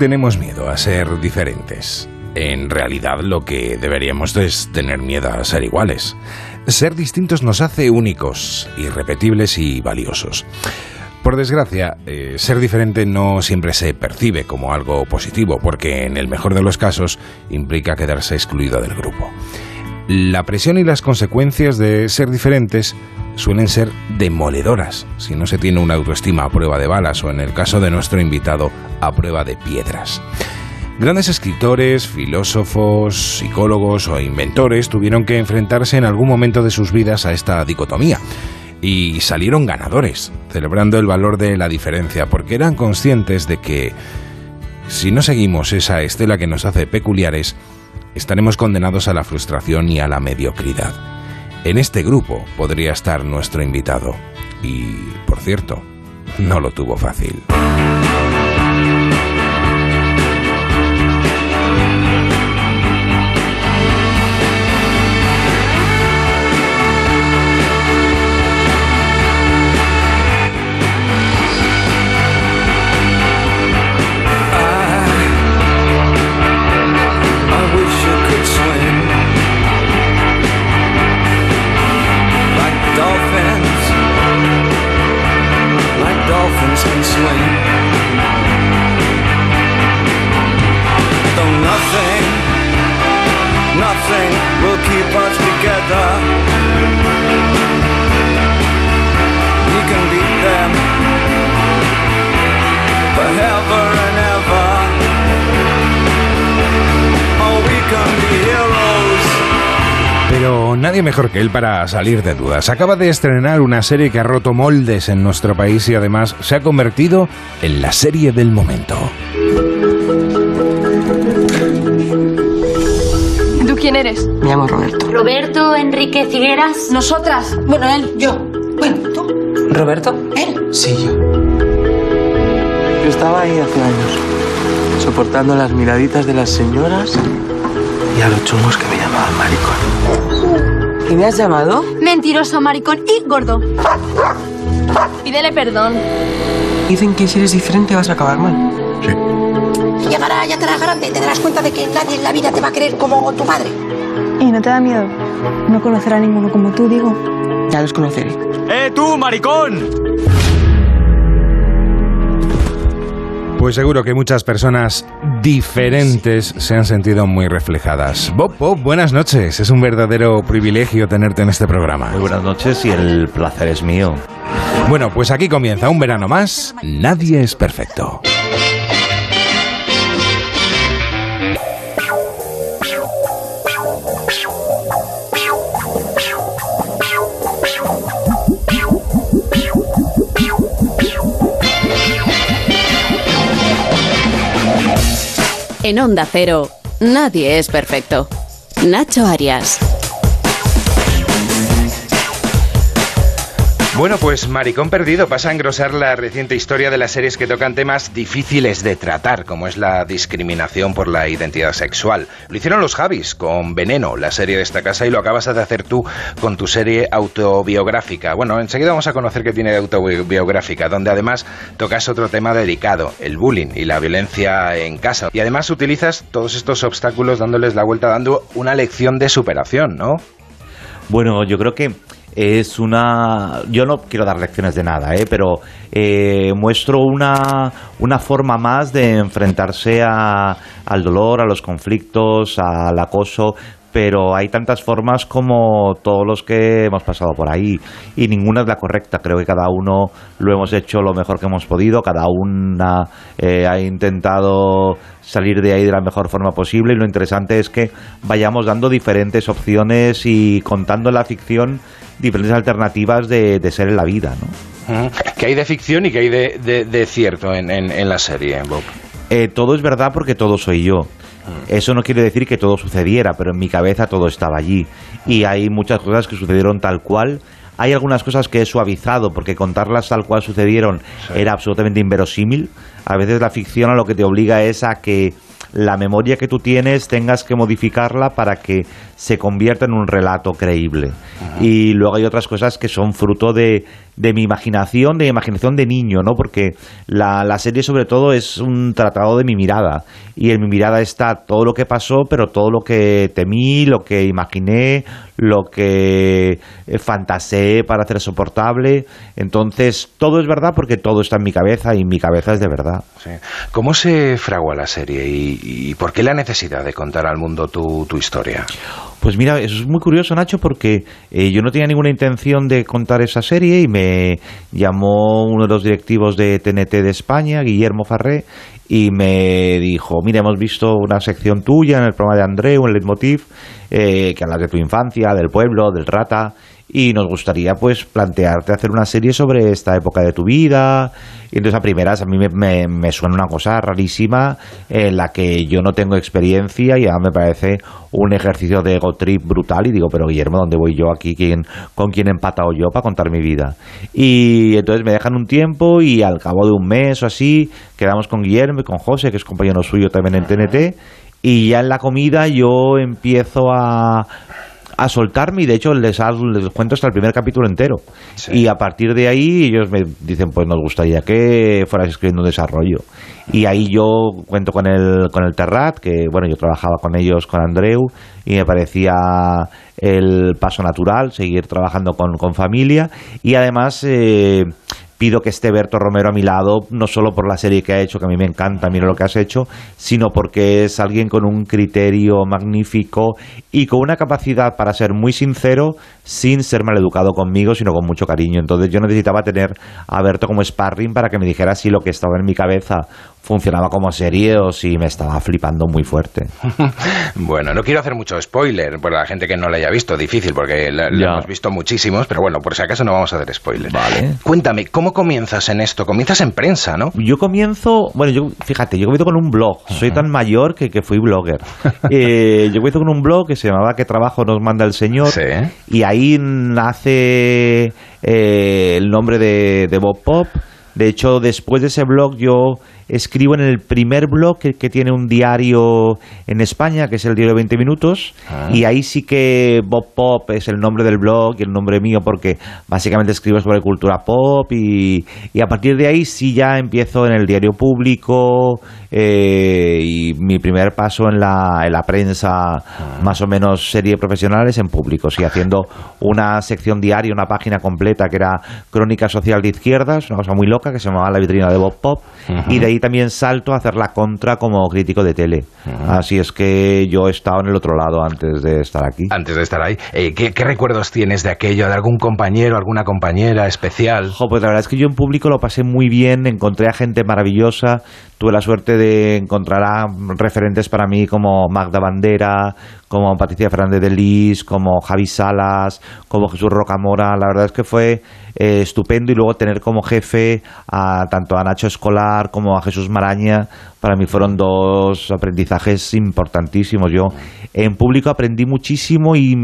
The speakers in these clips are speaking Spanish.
tenemos miedo a ser diferentes? En realidad lo que deberíamos es tener miedo a ser iguales. Ser distintos nos hace únicos, irrepetibles y valiosos. Por desgracia, eh, ser diferente no siempre se percibe como algo positivo, porque en el mejor de los casos implica quedarse excluido del grupo. La presión y las consecuencias de ser diferentes suelen ser demoledoras si no se tiene una autoestima a prueba de balas o en el caso de nuestro invitado a prueba de piedras. Grandes escritores, filósofos, psicólogos o inventores tuvieron que enfrentarse en algún momento de sus vidas a esta dicotomía y salieron ganadores, celebrando el valor de la diferencia, porque eran conscientes de que si no seguimos esa estela que nos hace peculiares, estaremos condenados a la frustración y a la mediocridad. En este grupo podría estar nuestro invitado. Y, por cierto, no lo tuvo fácil. Nadie mejor que él para salir de dudas. Acaba de estrenar una serie que ha roto moldes en nuestro país y además se ha convertido en la serie del momento. ¿Tú quién eres? Me llamo Roberto. Roberto Enrique Figueras. Nosotras. Bueno, él, yo. Bueno, tú. ¿Roberto? ¿Él? Sí, yo. Yo estaba ahí hace años, soportando las miraditas de las señoras y a los chungos que me llamaban maricón. ¿Y me has llamado? Mentiroso, maricón y gordo. Pídele perdón. Dicen que si eres diferente vas a acabar mal. Llegará, ya te harás grande y te darás cuenta de que nadie en la vida te va a querer como tu madre. ¿Y no te da miedo? No conocer a ninguno como tú, digo. Ya los conoceré. ¡Eh, tú, maricón! Pues seguro que muchas personas diferentes se han sentido muy reflejadas. Bob, Bob, buenas noches. Es un verdadero privilegio tenerte en este programa. Muy buenas noches y el placer es mío. Bueno, pues aquí comienza un verano más. Nadie es perfecto. En Onda Cero, nadie es perfecto. Nacho Arias. Bueno, pues Maricón Perdido pasa a engrosar la reciente historia de las series que tocan temas difíciles de tratar, como es la discriminación por la identidad sexual. Lo hicieron los Javis con Veneno, la serie de esta casa, y lo acabas de hacer tú con tu serie autobiográfica. Bueno, enseguida vamos a conocer qué tiene de autobiográfica, donde además tocas otro tema delicado, el bullying y la violencia en casa. Y además utilizas todos estos obstáculos dándoles la vuelta, dando una lección de superación, ¿no? Bueno, yo creo que es una... Yo no quiero dar lecciones de nada, ¿eh? pero eh, muestro una, una forma más de enfrentarse a, al dolor, a los conflictos, al acoso, pero hay tantas formas como todos los que hemos pasado por ahí y ninguna es la correcta. Creo que cada uno lo hemos hecho lo mejor que hemos podido, cada una eh, ha intentado salir de ahí de la mejor forma posible y lo interesante es que vayamos dando diferentes opciones y contando en la ficción diferentes alternativas de, de ser en la vida. ¿no? ¿Qué hay de ficción y qué hay de, de, de cierto en, en, en, la serie, Bob? Eh, todo es verdad porque todo soy yo. Eso no quiere decir que todo sucediera, pero en mi cabeza todo estaba allí. Y hay muchas cosas que sucedieron tal cual. Hay algunas cosas que he suavizado porque contarlas tal cual sucedieron sí. era absolutamente inverosímil. A veces la ficción a lo que te obliga es a que la memoria que tú tienes tengas que modificarla para que se convierta en un relato creíble. Y luego hay otras cosas que son fruto de, de mi imaginación, de mi imaginación de niño, ¿no? Porque la, la serie sobre todo es un tratado de mi mirada. Y en mi mirada está todo lo que pasó, pero todo lo que temí, lo que imaginé, lo que eh, fantaseé para hacer soportable. Entonces, todo es verdad porque todo está en mi cabeza y mi cabeza es de verdad. Sí. ¿Cómo se fragua la serie y, y por qué la necesidad de contar al mundo tu, tu historia? Pues mira, es muy curioso, Nacho, porque eh, yo no tenía ninguna intención de contar esa serie y me llamó uno de los directivos de TNT de España, Guillermo Farré, y me dijo, mira, hemos visto una sección tuya en el programa de Andreu, en Leitmotiv, eh, que hablas de tu infancia, del pueblo, del rata, y nos gustaría pues plantearte hacer una serie sobre esta época de tu vida y entonces a primeras a mí me, me, me suena una cosa rarísima en la que yo no tengo experiencia y ya me parece un ejercicio de ego trip brutal y digo pero Guillermo ¿dónde voy yo aquí? ¿Quién, ¿con quién he empatado yo para contar mi vida? y entonces me dejan un tiempo y al cabo de un mes o así quedamos con Guillermo y con José que es compañero suyo también en TNT y ya en la comida yo empiezo a a soltarme y de hecho les, les cuento hasta el primer capítulo entero. Sí. Y a partir de ahí ellos me dicen, pues nos gustaría que fueras escribiendo un desarrollo. Y ahí yo cuento con el, con el Terrat, que bueno, yo trabajaba con ellos, con Andreu, y me parecía el paso natural, seguir trabajando con, con familia. Y además... Eh, pido que esté Berto Romero a mi lado, no solo por la serie que ha hecho, que a mí me encanta, mira lo que has hecho, sino porque es alguien con un criterio magnífico y con una capacidad para ser muy sincero sin ser maleducado conmigo, sino con mucho cariño. Entonces yo necesitaba tener a Berto como sparring para que me dijera si lo que estaba en mi cabeza funcionaba como serie o si me estaba flipando muy fuerte. bueno, no quiero hacer mucho spoiler para la gente que no la haya visto, difícil porque la, la hemos visto muchísimos, pero bueno, por si acaso no vamos a hacer spoiler. Vale. Cuéntame, ¿cómo comienzas en esto? Comienzas en prensa, ¿no? Yo comienzo, bueno, yo fíjate, yo comienzo con un blog, soy tan mayor que, que fui blogger. eh, yo comienzo con un blog que se llamaba ¿Qué trabajo nos manda el Señor? Sí. Y ahí nace eh, el nombre de, de Bob Pop. De hecho, después de ese blog yo escribo en el primer blog que, que, tiene un diario en España, que es el diario de 20 minutos, ah. y ahí sí que Bob Pop es el nombre del blog y el nombre mío porque básicamente escribo sobre cultura pop y, y a partir de ahí sí ya empiezo en el diario público eh, y mi primer paso en la, en la prensa ah. más o menos serie profesionales en público, sí, haciendo una sección diaria, una página completa que era Crónica Social de Izquierdas, una cosa muy loca que se llamaba La Vitrina de Bob Pop, uh -huh. y de ahí también salto a hacer la contra como crítico de tele. Uh -huh. Así es que yo he estado en el otro lado antes de estar aquí. Antes de estar ahí. Eh, ¿qué, ¿qué, recuerdos tienes de aquello? ¿De algún compañero, alguna compañera especial? Jo, pues la verdad es que yo en público lo pasé muy bien, encontré a gente maravillosa, tuve la suerte de encontrar a referentes para mí como Magda Bandera, como Patricia Fernández de Lis, como Javi Salas, como Jesús Rocamora. La verdad es que fue eh, estupendo y luego tener como jefe a tanto a Nacho Escolar como a Jesús Maraña, para mí fueron dos aprendizajes importantísimos. Yo en público aprendí muchísimo y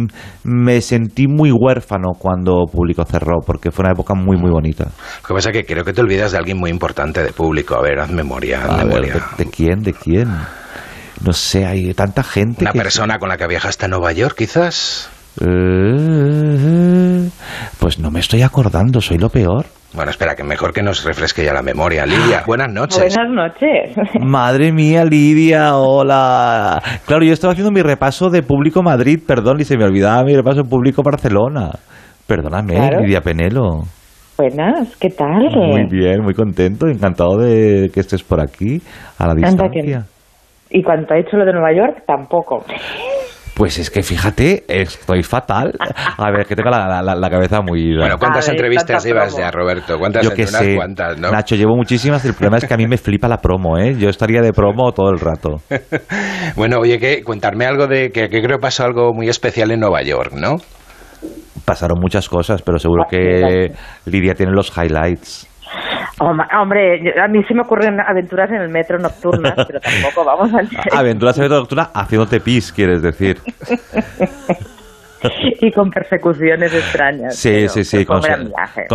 me sentí muy huérfano cuando público cerró, porque fue una época muy, muy bonita. Lo que pasa es que creo que te olvidas de alguien muy importante de público. A ver, haz memoria. Haz a memoria. Ver, ¿de, ¿de, quién? ¿De quién? No sé, hay tanta gente. ¿Una que... persona con la que viajaste a Nueva York, quizás? Eh, pues no me estoy acordando, soy lo peor. Bueno, espera, que mejor que nos refresque ya la memoria. Lidia, buenas noches. Buenas noches. Madre mía, Lidia, hola. Claro, yo estaba haciendo mi repaso de Público Madrid, perdón, y se me olvidaba mi repaso de Público Barcelona. Perdóname, claro. Lidia Penelo. Buenas, ¿qué tal? Muy bien, muy contento, encantado de que estés por aquí, a la distancia. Y cuanto ha hecho lo de Nueva York, tampoco. Pues es que fíjate, estoy fatal. A ver, que tengo la, la, la cabeza muy... Bueno, ¿cuántas ver, entrevistas llevas ya, Roberto? ¿Cuántas Yo que unas sé. cuantas, no? Nacho, llevo muchísimas. El problema es que a mí me flipa la promo, ¿eh? Yo estaría de promo todo el rato. bueno, oye, que contarme algo de... que, que creo que pasó algo muy especial en Nueva York, ¿no? Pasaron muchas cosas, pero seguro que Lidia tiene los highlights. Hombre, a mí se me ocurren aventuras en el metro nocturnas, pero tampoco vamos a... Aventuras en el metro nocturnas haciéndote pis, quieres decir. y con persecuciones extrañas. Sí, pero- sí, sí, con,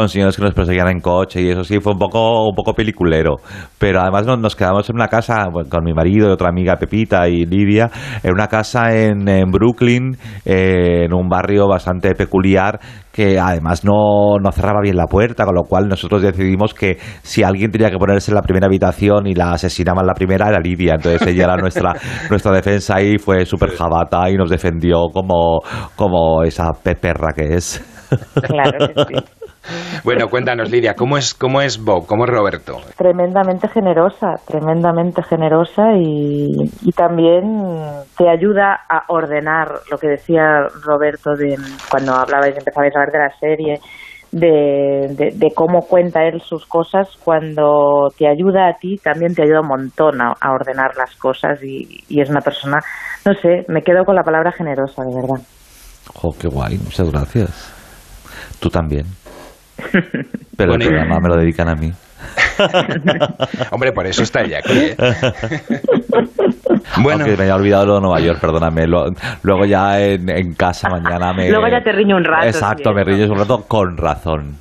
señores que nos perseguían en coche y eso sí, fue un poco, un poco peliculero. Pero además nos, nos quedamos en una casa con mi marido y otra amiga Pepita y Lidia, en una casa en, en Brooklyn, eh, en un barrio bastante peculiar que además no, no cerraba bien la puerta, con lo cual nosotros decidimos que si alguien tenía que ponerse en la primera habitación y la asesinaban la primera era Lidia, entonces ella era nuestra, nuestra defensa y fue súper jabata y nos defendió como, como esa pe- perra que es. Claro que sí. Bueno, cuéntanos, Lidia, ¿cómo es, cómo es Bob? ¿Cómo es Roberto? Tremendamente generosa, tremendamente generosa y, y también te ayuda a ordenar lo que decía Roberto de cuando hablabais, empezabais a hablar de la serie, de, de, de cómo cuenta él sus cosas, cuando te ayuda a ti, también te ayuda un montón a, a ordenar las cosas y, y es una persona, no sé, me quedo con la palabra generosa, de verdad. Jo, qué guay, muchas gracias. Tú también. Pero Bueno, el programa me lo dedican a mí. Hombre, por eso está ella aquí. ¿eh? bueno, Aunque me haya olvidado lo de Nueva York, perdóname. Lo- luego ya en, en casa mañana me... Luego ya te riño un rato, Exacto, sí, me riñes un rato con razón.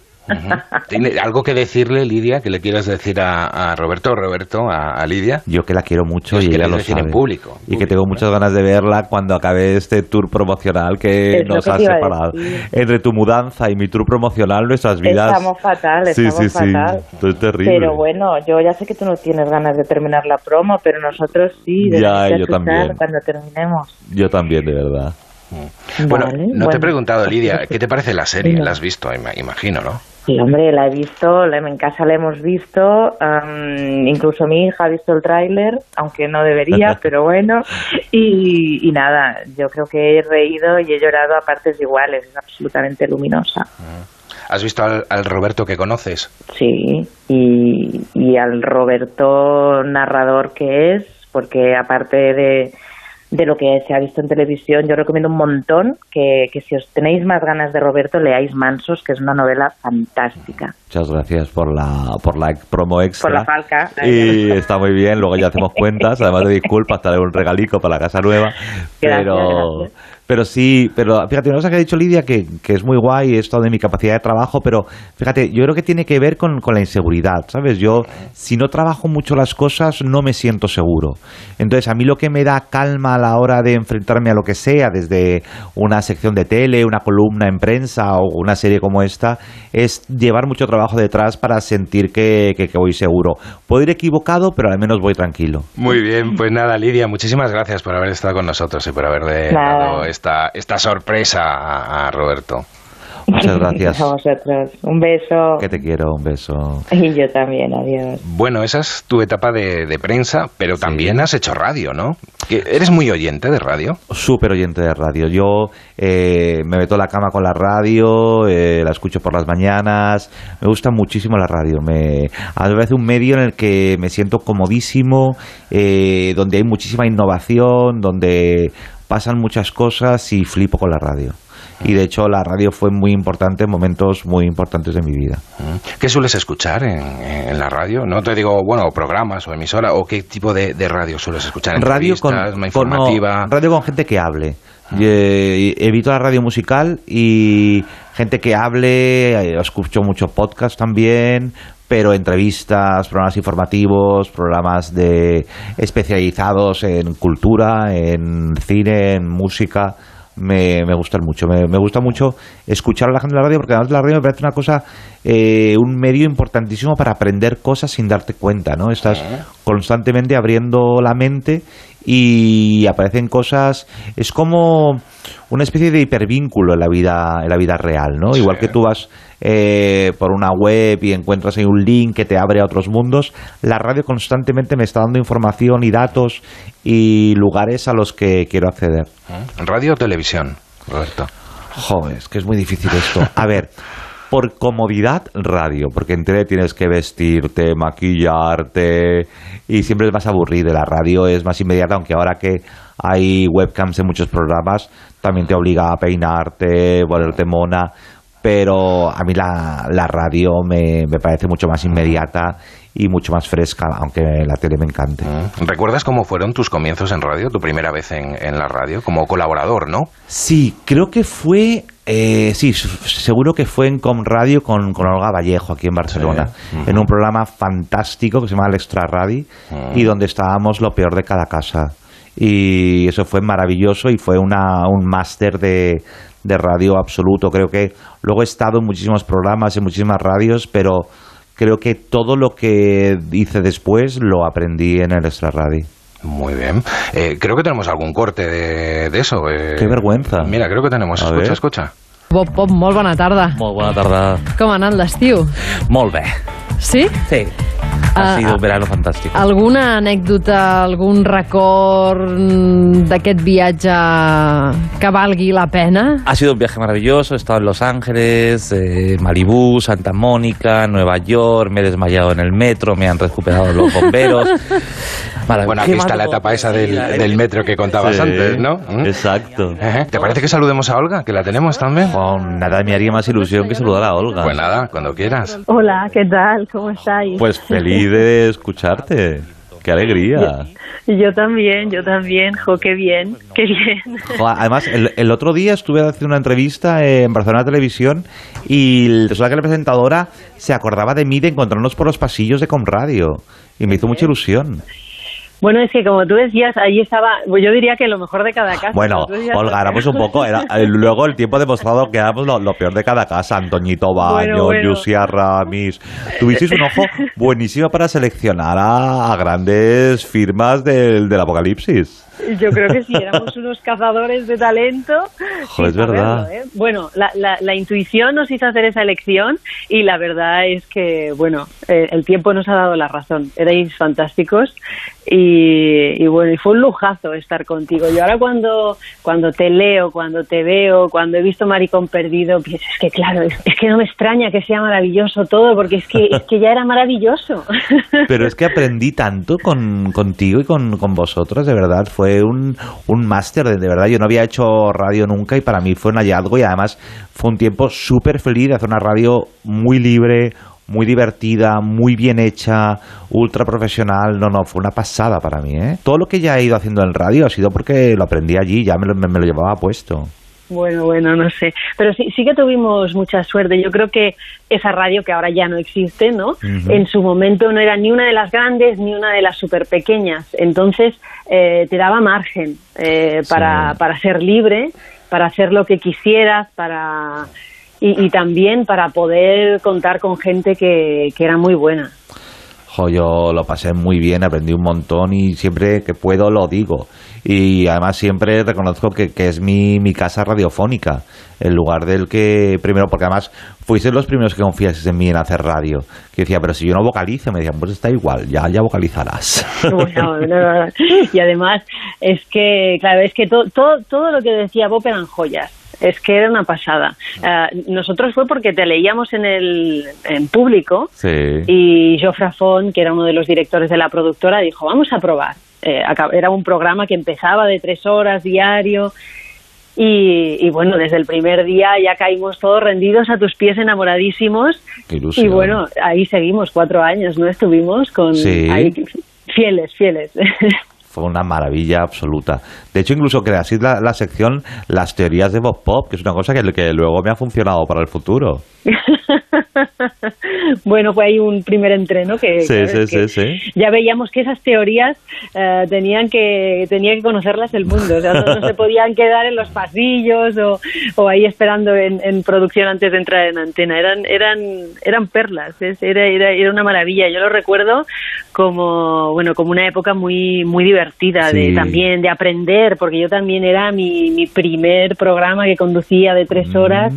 ¿Tiene algo que decirle, Lidia, que le quieras decir a, a Roberto, Roberto, a, a Lidia? Yo que la quiero mucho y que ella lo decir sabe. en público, y que tengo muchas ganas de verla cuando acabe este tour promocional que Es nos que ha separado. Entre tu mudanza y mi tour promocional, nuestras vidas... Estamos fatal, sí, estamos sí, sí. fatal. Esto es terrible. Pero bueno, yo ya sé que tú no tienes ganas de terminar la promo, pero nosotros sí, Ya, yo también. cuando terminemos. Yo también, de verdad. Bueno, Vale, no te he preguntado, Lidia, ¿qué te parece la serie? La has visto, ima- imagino, ¿no? Sí, hombre, la he visto, la- en casa la hemos visto, am, incluso mi hija ha visto el tráiler, aunque no debería, pero bueno, y, y nada, yo creo que he reído y he llorado a partes iguales, es absolutamente luminosa. ¿Has visto al, al Roberto que conoces? Sí, y, y al Roberto narrador que es, porque aparte de, de lo que se ha visto en televisión, yo recomiendo un montón que, que si os tenéis más ganas de Roberto, leáis Mansos, que es una novela fantástica. Muchas gracias por la, por la promo extra. Por la falca. Y está muy bien, luego ya hacemos cuentas, además de disculpas, te haré un regalico para la casa nueva. Pero, gracias. Pero sí, pero fíjate, una cosa que ha dicho Lidia que, que es muy guay, esto de mi capacidad de trabajo, pero fíjate, yo creo que tiene que ver con, con la inseguridad, ¿sabes? Yo, si no trabajo mucho las cosas, no me siento seguro. Entonces, a mí lo que me da calma a la hora de enfrentarme a lo que sea, desde una sección de tele, una columna en prensa o una serie como esta, es llevar mucho trabajo detrás para sentir que, que- que voy seguro. Puedo ir equivocado, pero al menos voy tranquilo. Muy bien, pues nada, Lidia, muchísimas gracias por haber estado con nosotros y por haberle Nada. dado esta, esta sorpresa a, a Roberto. Muchas gracias. A vosotros. Un beso. Que te quiero, un beso. Y yo también, adiós. Bueno, esa es tu etapa de, de prensa, pero también has hecho radio, ¿no? Que ¿Eres muy oyente de radio? Súper oyente de radio. Yo eh, me meto a la cama con la radio, eh, la escucho por las mañanas. Me gusta muchísimo la radio. Me, a parece un medio en el que me siento comodísimo, eh, donde hay muchísima innovación, donde pasan muchas cosas y flipo con la radio. Y de hecho la radio fue muy importante en momentos muy importantes de mi vida. ¿Qué sueles escuchar en, en la radio? No te digo, bueno, programas o emisora, o qué tipo de, de radio sueles escuchar. radio con, ¿Entrevistas, una con- no, informativa. radio con gente que hable. Eh, evito la radio musical y gente que hable, eh, escucho mucho podcast también, pero entrevistas, programas informativos, programas de especializados en cultura, en cine, en música. Me, me gustan mucho, me, me gusta mucho escuchar a la gente de la radio porque además la radio me parece una cosa, eh, un medio importantísimo para aprender cosas sin darte cuenta, ¿no? Estás constantemente abriendo la mente y aparecen cosas, es como una especie de hipervínculo en la vida, en la vida real, ¿no? Igual que tú vas eh, por una web y encuentras ahí un link que te abre a otros mundos, la radio constantemente me está dando información y datos y lugares a los que quiero acceder. ¿Radio o televisión, Roberto? Joder, es que es muy difícil esto. A ver, por comodidad, radio, porque en tele tienes que vestirte, maquillarte y siempre es más aburrido. La radio es más inmediata, aunque ahora que hay webcams en muchos programas, también te obliga a peinarte, ponerte mona. pero a mí la, la radio me, me parece mucho más inmediata y mucho más fresca, aunque la tele me encante. Mm. ¿Recuerdas cómo fueron tus comienzos en radio, tu primera vez en, en la radio, como colaborador, no? Sí, creo que fue, eh, sí, seguro que fue en Com Radio con, con Olga Vallejo aquí en Barcelona, Sí. En un programa fantástico que se llama El Extra Radio Mm. y donde estábamos lo peor de cada casa. Y eso fue maravilloso y fue una, un máster de, de radio absoluto. Creo que luego he estado en muchísimos programas, en muchísimas radios, pero creo que todo lo que hice después lo aprendí en el Extra Radio. Muy bien. Eh, creo que tenemos algún corte de, de eso. eh. Qué vergüenza. Mira, creo que tenemos. A escucha, ver. escucha. Bob, Bob, molt bona tarda. Molt bona tarda. Com ha anat l'estiu? Molt bé. Sí? Sí. Ha sido un verano fantástico. Alguna anècdota, algun record mm, d'aquest viatge que valgui la pena? Ha sido un viaje maravilloso. He estado en Los Ángeles, eh, Malibú, Santa Mónica, Nueva York. Me he desmayado en el metro. Me han recuperado los bomberos. Marav- Bueno, ¿Qué aquí está la etapa esa del, del metro que contabas Sí, antes, ¿no? Exacto. Ejé. ¿Te parece que saludemos a Olga, que la tenemos también? Con nada me haría más ilusión que saludar a Olga. Pues nada, cuando quieras. Hola, ¿qué tal? ¿Cómo estáis? Pues feliz de escucharte. Qué alegría. Yo también, yo también. Jo, qué bien, qué bien. Jo, Además, el, el otro día estuve haciendo una entrevista en Barcelona Televisión y resulta que la presentadora se acordaba de mí de encontrarnos por los pasillos de Comradio y me hizo mucha ilusión. Bueno, es que como tú decías, ahí estaba, pues yo diría que lo mejor de cada casa. Bueno, Olga, éramos un poco. era- eh, luego el tiempo ha demostrado que éramos lo, lo peor de cada casa. Antoñito Baño, Bueno, Ramis. Tuvisteis un ojo buenísimo para seleccionar a, a grandes firmas del, del apocalipsis. Yo creo que sí, éramos unos cazadores de talento. Joder, es verdad. ¿eh? Bueno, la, la, la intuición nos hizo hacer esa elección y la verdad es que, bueno, eh, el tiempo nos ha dado la razón. Erais fantásticos y, y bueno, y fue un lujazo estar contigo. Y ahora cuando, cuando te leo, cuando te veo, cuando he visto Maricón Perdido, pienso, es que claro, es, es que no me extraña que sea maravilloso todo porque es que, es que ya era maravilloso. Pero es que aprendí tanto con, contigo y con, con vosotros, de verdad. Fue un, un máster, de, verdad. Yo no había hecho radio nunca y para mí fue un hallazgo y además fue un tiempo súper feliz de hacer una radio muy libre, muy divertida, muy bien hecha, ultra profesional. No, no, fue una pasada para mí, ¿eh? Todo lo que ya he ido haciendo en radio ha sido porque lo aprendí allí, ya me lo, me- me lo llevaba puesto. Bueno, bueno, no sé. Pero sí, sí que tuvimos mucha suerte. Yo creo que esa radio que ahora ya no existe, ¿no? En su momento no era ni una de las grandes ni una de las súper pequeñas. Entonces eh, te daba margen eh, para, para ser libre, para hacer lo que quisieras, para y, y también para poder contar con gente que, que era muy buena. Jo, yo lo pasé muy bien, aprendí un montón y siempre que puedo lo digo. Y además siempre reconozco que, que es mi, mi casa radiofónica, el lugar del que, primero, porque además fuisteis los primeros que confiasteis en mí en hacer radio. Que decía, pero si yo no vocalizo, me decían, pues está igual, ya, ya vocalizarás. Y además es que, claro, es que to- todo, todo lo que decía Bob eran joyas. Es que era una pasada. Eh, nosotros fue porque te leíamos en el en público Sí. y Joffre Font, que era uno de los directores de la productora, dijo, vamos a probar. Eh, era un programa que empezaba de tres horas diario y, y bueno, desde el primer día ya caímos todos rendidos a tus pies enamoradísimos y bueno, ahí seguimos cuatro años, ¿no? Estuvimos con Sí. ahí, fieles, fieles. Fue una maravilla absoluta. De hecho, incluso creasteis la, la sección Las teorías de Bob Pop, que es una cosa que, que luego me ha funcionado para el futuro. bueno, fue ahí un primer entreno que, Sí, claro, sí, es que sí, sí. ya veíamos que esas teorías eh, tenían que tenía que conocerlas el mundo, o sea, no, no se podían quedar en los pasillos o, o ahí esperando en, en producción antes de entrar en antena, eran eran eran perlas, era, era, era una maravilla, yo lo recuerdo como bueno como una época muy muy divertida de también de aprender, porque yo también era mi, mi primer programa que conducía de tres horas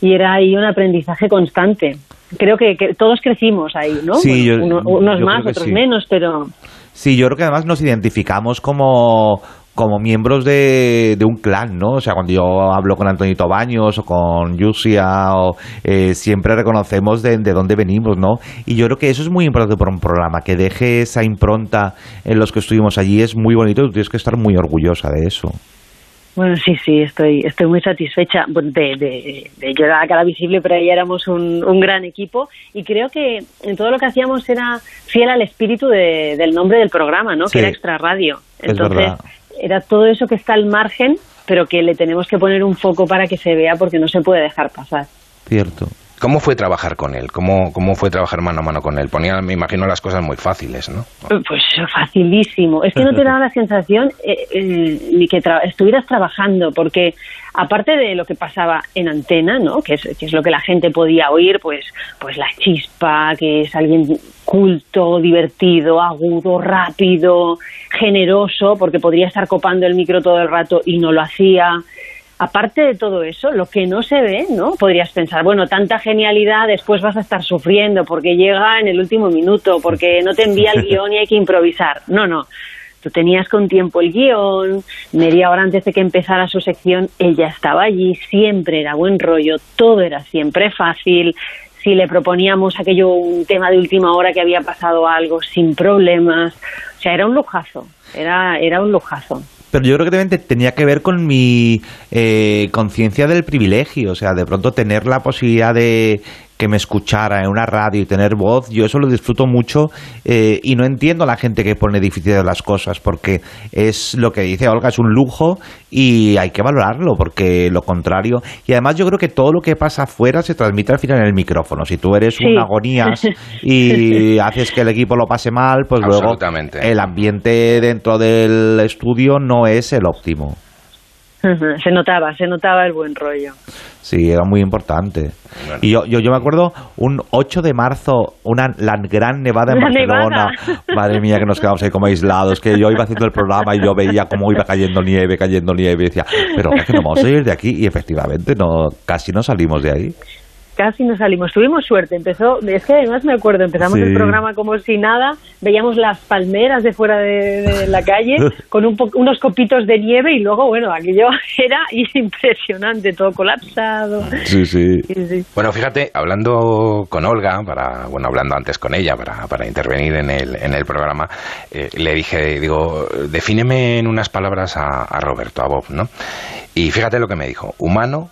y era ahí un aprendizaje constante. Creo que, que todos crecimos ahí, ¿no? Sí, Bueno, yo- uno- unos yo más, otros sí. menos, pero Sí, yo creo que además nos identificamos como, como miembros de, de un clan, ¿no? O sea, cuando yo hablo con Antonito Baños o con Yusia, o, eh, siempre reconocemos de, de dónde venimos, ¿no? Y yo creo que eso es muy importante para un programa, que deje esa impronta en los que estuvimos allí, es muy bonito y tienes que estar muy orgullosa de eso. Bueno, sí, sí, estoy, estoy muy satisfecha bueno, de, de, de yo era la cara visible, pero ahí éramos un, un gran equipo y creo que en todo lo que hacíamos era fiel al espíritu de- del nombre del programa, ¿no? Sí. Que era Extra Radio. Es Entonces, era todo eso que está al margen, pero que le tenemos que poner un foco para que se vea porque no se puede dejar pasar. Cierto. ¿Cómo fue trabajar con él? ¿Cómo, ¿Cómo fue trabajar mano a mano con él? Ponía, me imagino, las cosas muy fáciles, ¿no? Pues facilísimo. Es que no te daba la sensación eh, eh, ni que estuvieras trabajando, porque aparte de lo que pasaba en antena, ¿no? Que es, que es lo que la gente podía oír, pues, pues la chispa, que es alguien culto, divertido, agudo, rápido, generoso, porque podría estar copando el micro todo el rato y no lo hacía. Aparte de todo eso, lo que no se ve, ¿no? Podrías pensar, bueno, tanta genialidad, después vas a estar sufriendo porque llega en el último minuto, porque no te envía el guion y hay que improvisar. No, no. Tú tenías con tiempo el guion, media hora antes de que empezara su sección, él ya estaba allí, siempre era buen rollo, todo era siempre fácil. Si le proponíamos aquello, un tema de última hora que había pasado algo, sin problemas. O sea, era un lujazo, era, era un lujazo. Pero yo creo que también te- tenía que ver con mi eh, conciencia del privilegio, o sea, de pronto tener la posibilidad de que me escuchara en una radio y tener voz, yo eso lo disfruto mucho eh, y no entiendo a la gente que pone difíciles las cosas, porque es lo que dice Olga, es un lujo y hay que valorarlo, porque lo contrario, y además yo creo que todo lo que pasa afuera se transmite al final en el micrófono, si tú eres Sí. un agonías y haces que el equipo lo pase mal, pues luego el ambiente dentro del estudio no es el óptimo. Se notaba, se notaba el buen rollo. Sí, era muy importante. Y yo, yo, yo me acuerdo un 8 de marzo, una, la gran nevada en La Barcelona. Madre mía, que nos quedamos ahí como aislados, que yo iba haciendo el programa y yo veía cómo iba cayendo nieve, cayendo nieve, y decía, pero es que no vamos a salir de aquí. Y efectivamente, no casi no salimos de ahí. Casi no salimos. Tuvimos suerte. Empezó, es que además me acuerdo, empezamos Sí. el programa como si nada, veíamos las palmeras de fuera de, de la calle con un po- unos copitos de nieve y luego, bueno, aquello era impresionante, todo colapsado. Sí, sí. Sí, sí. Bueno, fíjate, hablando con Olga, para, bueno, hablando antes con ella para, para intervenir en el, en el programa, eh, le dije, digo, defíneme en unas palabras a, a Roberto, a Bob, ¿no? Y fíjate lo que me dijo, humano,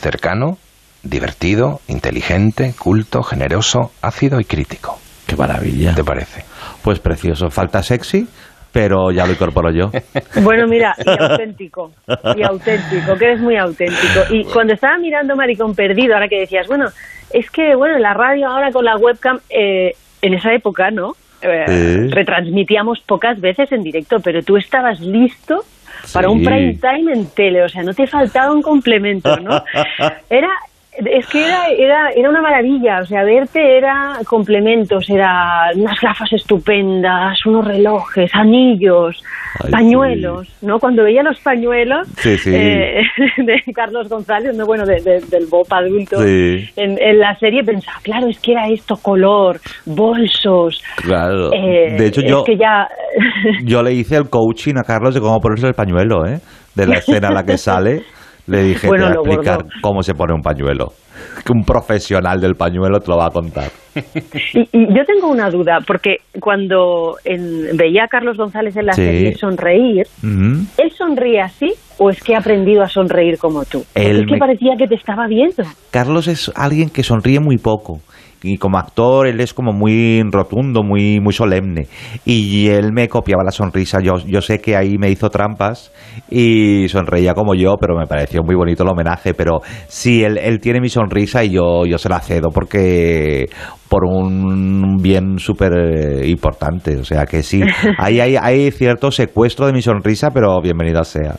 cercano, divertido, inteligente, culto, generoso, ácido y crítico. Qué maravilla. ¿Te parece? Pues precioso. Falta sexy, pero ya lo incorporo yo. Bueno, mira, y auténtico, y auténtico, que eres muy auténtico. Y cuando estaba mirando Maricón Perdido, ahora que decías, bueno, es que, bueno, en la radio ahora con la webcam, eh, en esa época, ¿no? Eh. Retransmitíamos pocas veces en directo, pero tú estabas listo para un prime time en tele, o sea, no te faltaba un complemento, ¿no? Era es que era, era, era una maravilla, o sea, verte era complementos, era unas gafas estupendas, unos relojes, anillos, Ay, pañuelos, ¿no? Cuando veía los pañuelos Sí, sí. eh, de Carlos González, no bueno, de- de- del Bob adulto, en, en la serie pensaba, claro, es que era esto, color, bolsos, Claro. eh, de hecho, yo, que ya... yo le hice el coaching a Carlos de cómo ponerse el pañuelo, ¿eh? De la escena en la que sale. Le dije, Bueno, te voy a explicar gordo. cómo se pone un pañuelo. Que un profesional del pañuelo te lo va a contar. Y, y yo tengo una duda, porque cuando en- veía a Carlos González en la Sí. serie sonreír. ¿él sonríe así o es que ha aprendido a sonreír como tú? Él es que me- parecía que te estaba viendo. Carlos es alguien que sonríe muy poco. Y como actor, él es como muy rotundo, muy, muy solemne. Y él me copiaba la sonrisa. Yo, yo sé que ahí me hizo trampas y sonreía como yo, pero me pareció muy bonito el homenaje. Pero sí, él, él tiene mi sonrisa y yo, yo se la cedo porque por un bien súper eh, importante. O sea que sí, ahí hay, hay cierto secuestro de mi sonrisa, pero bienvenida sea.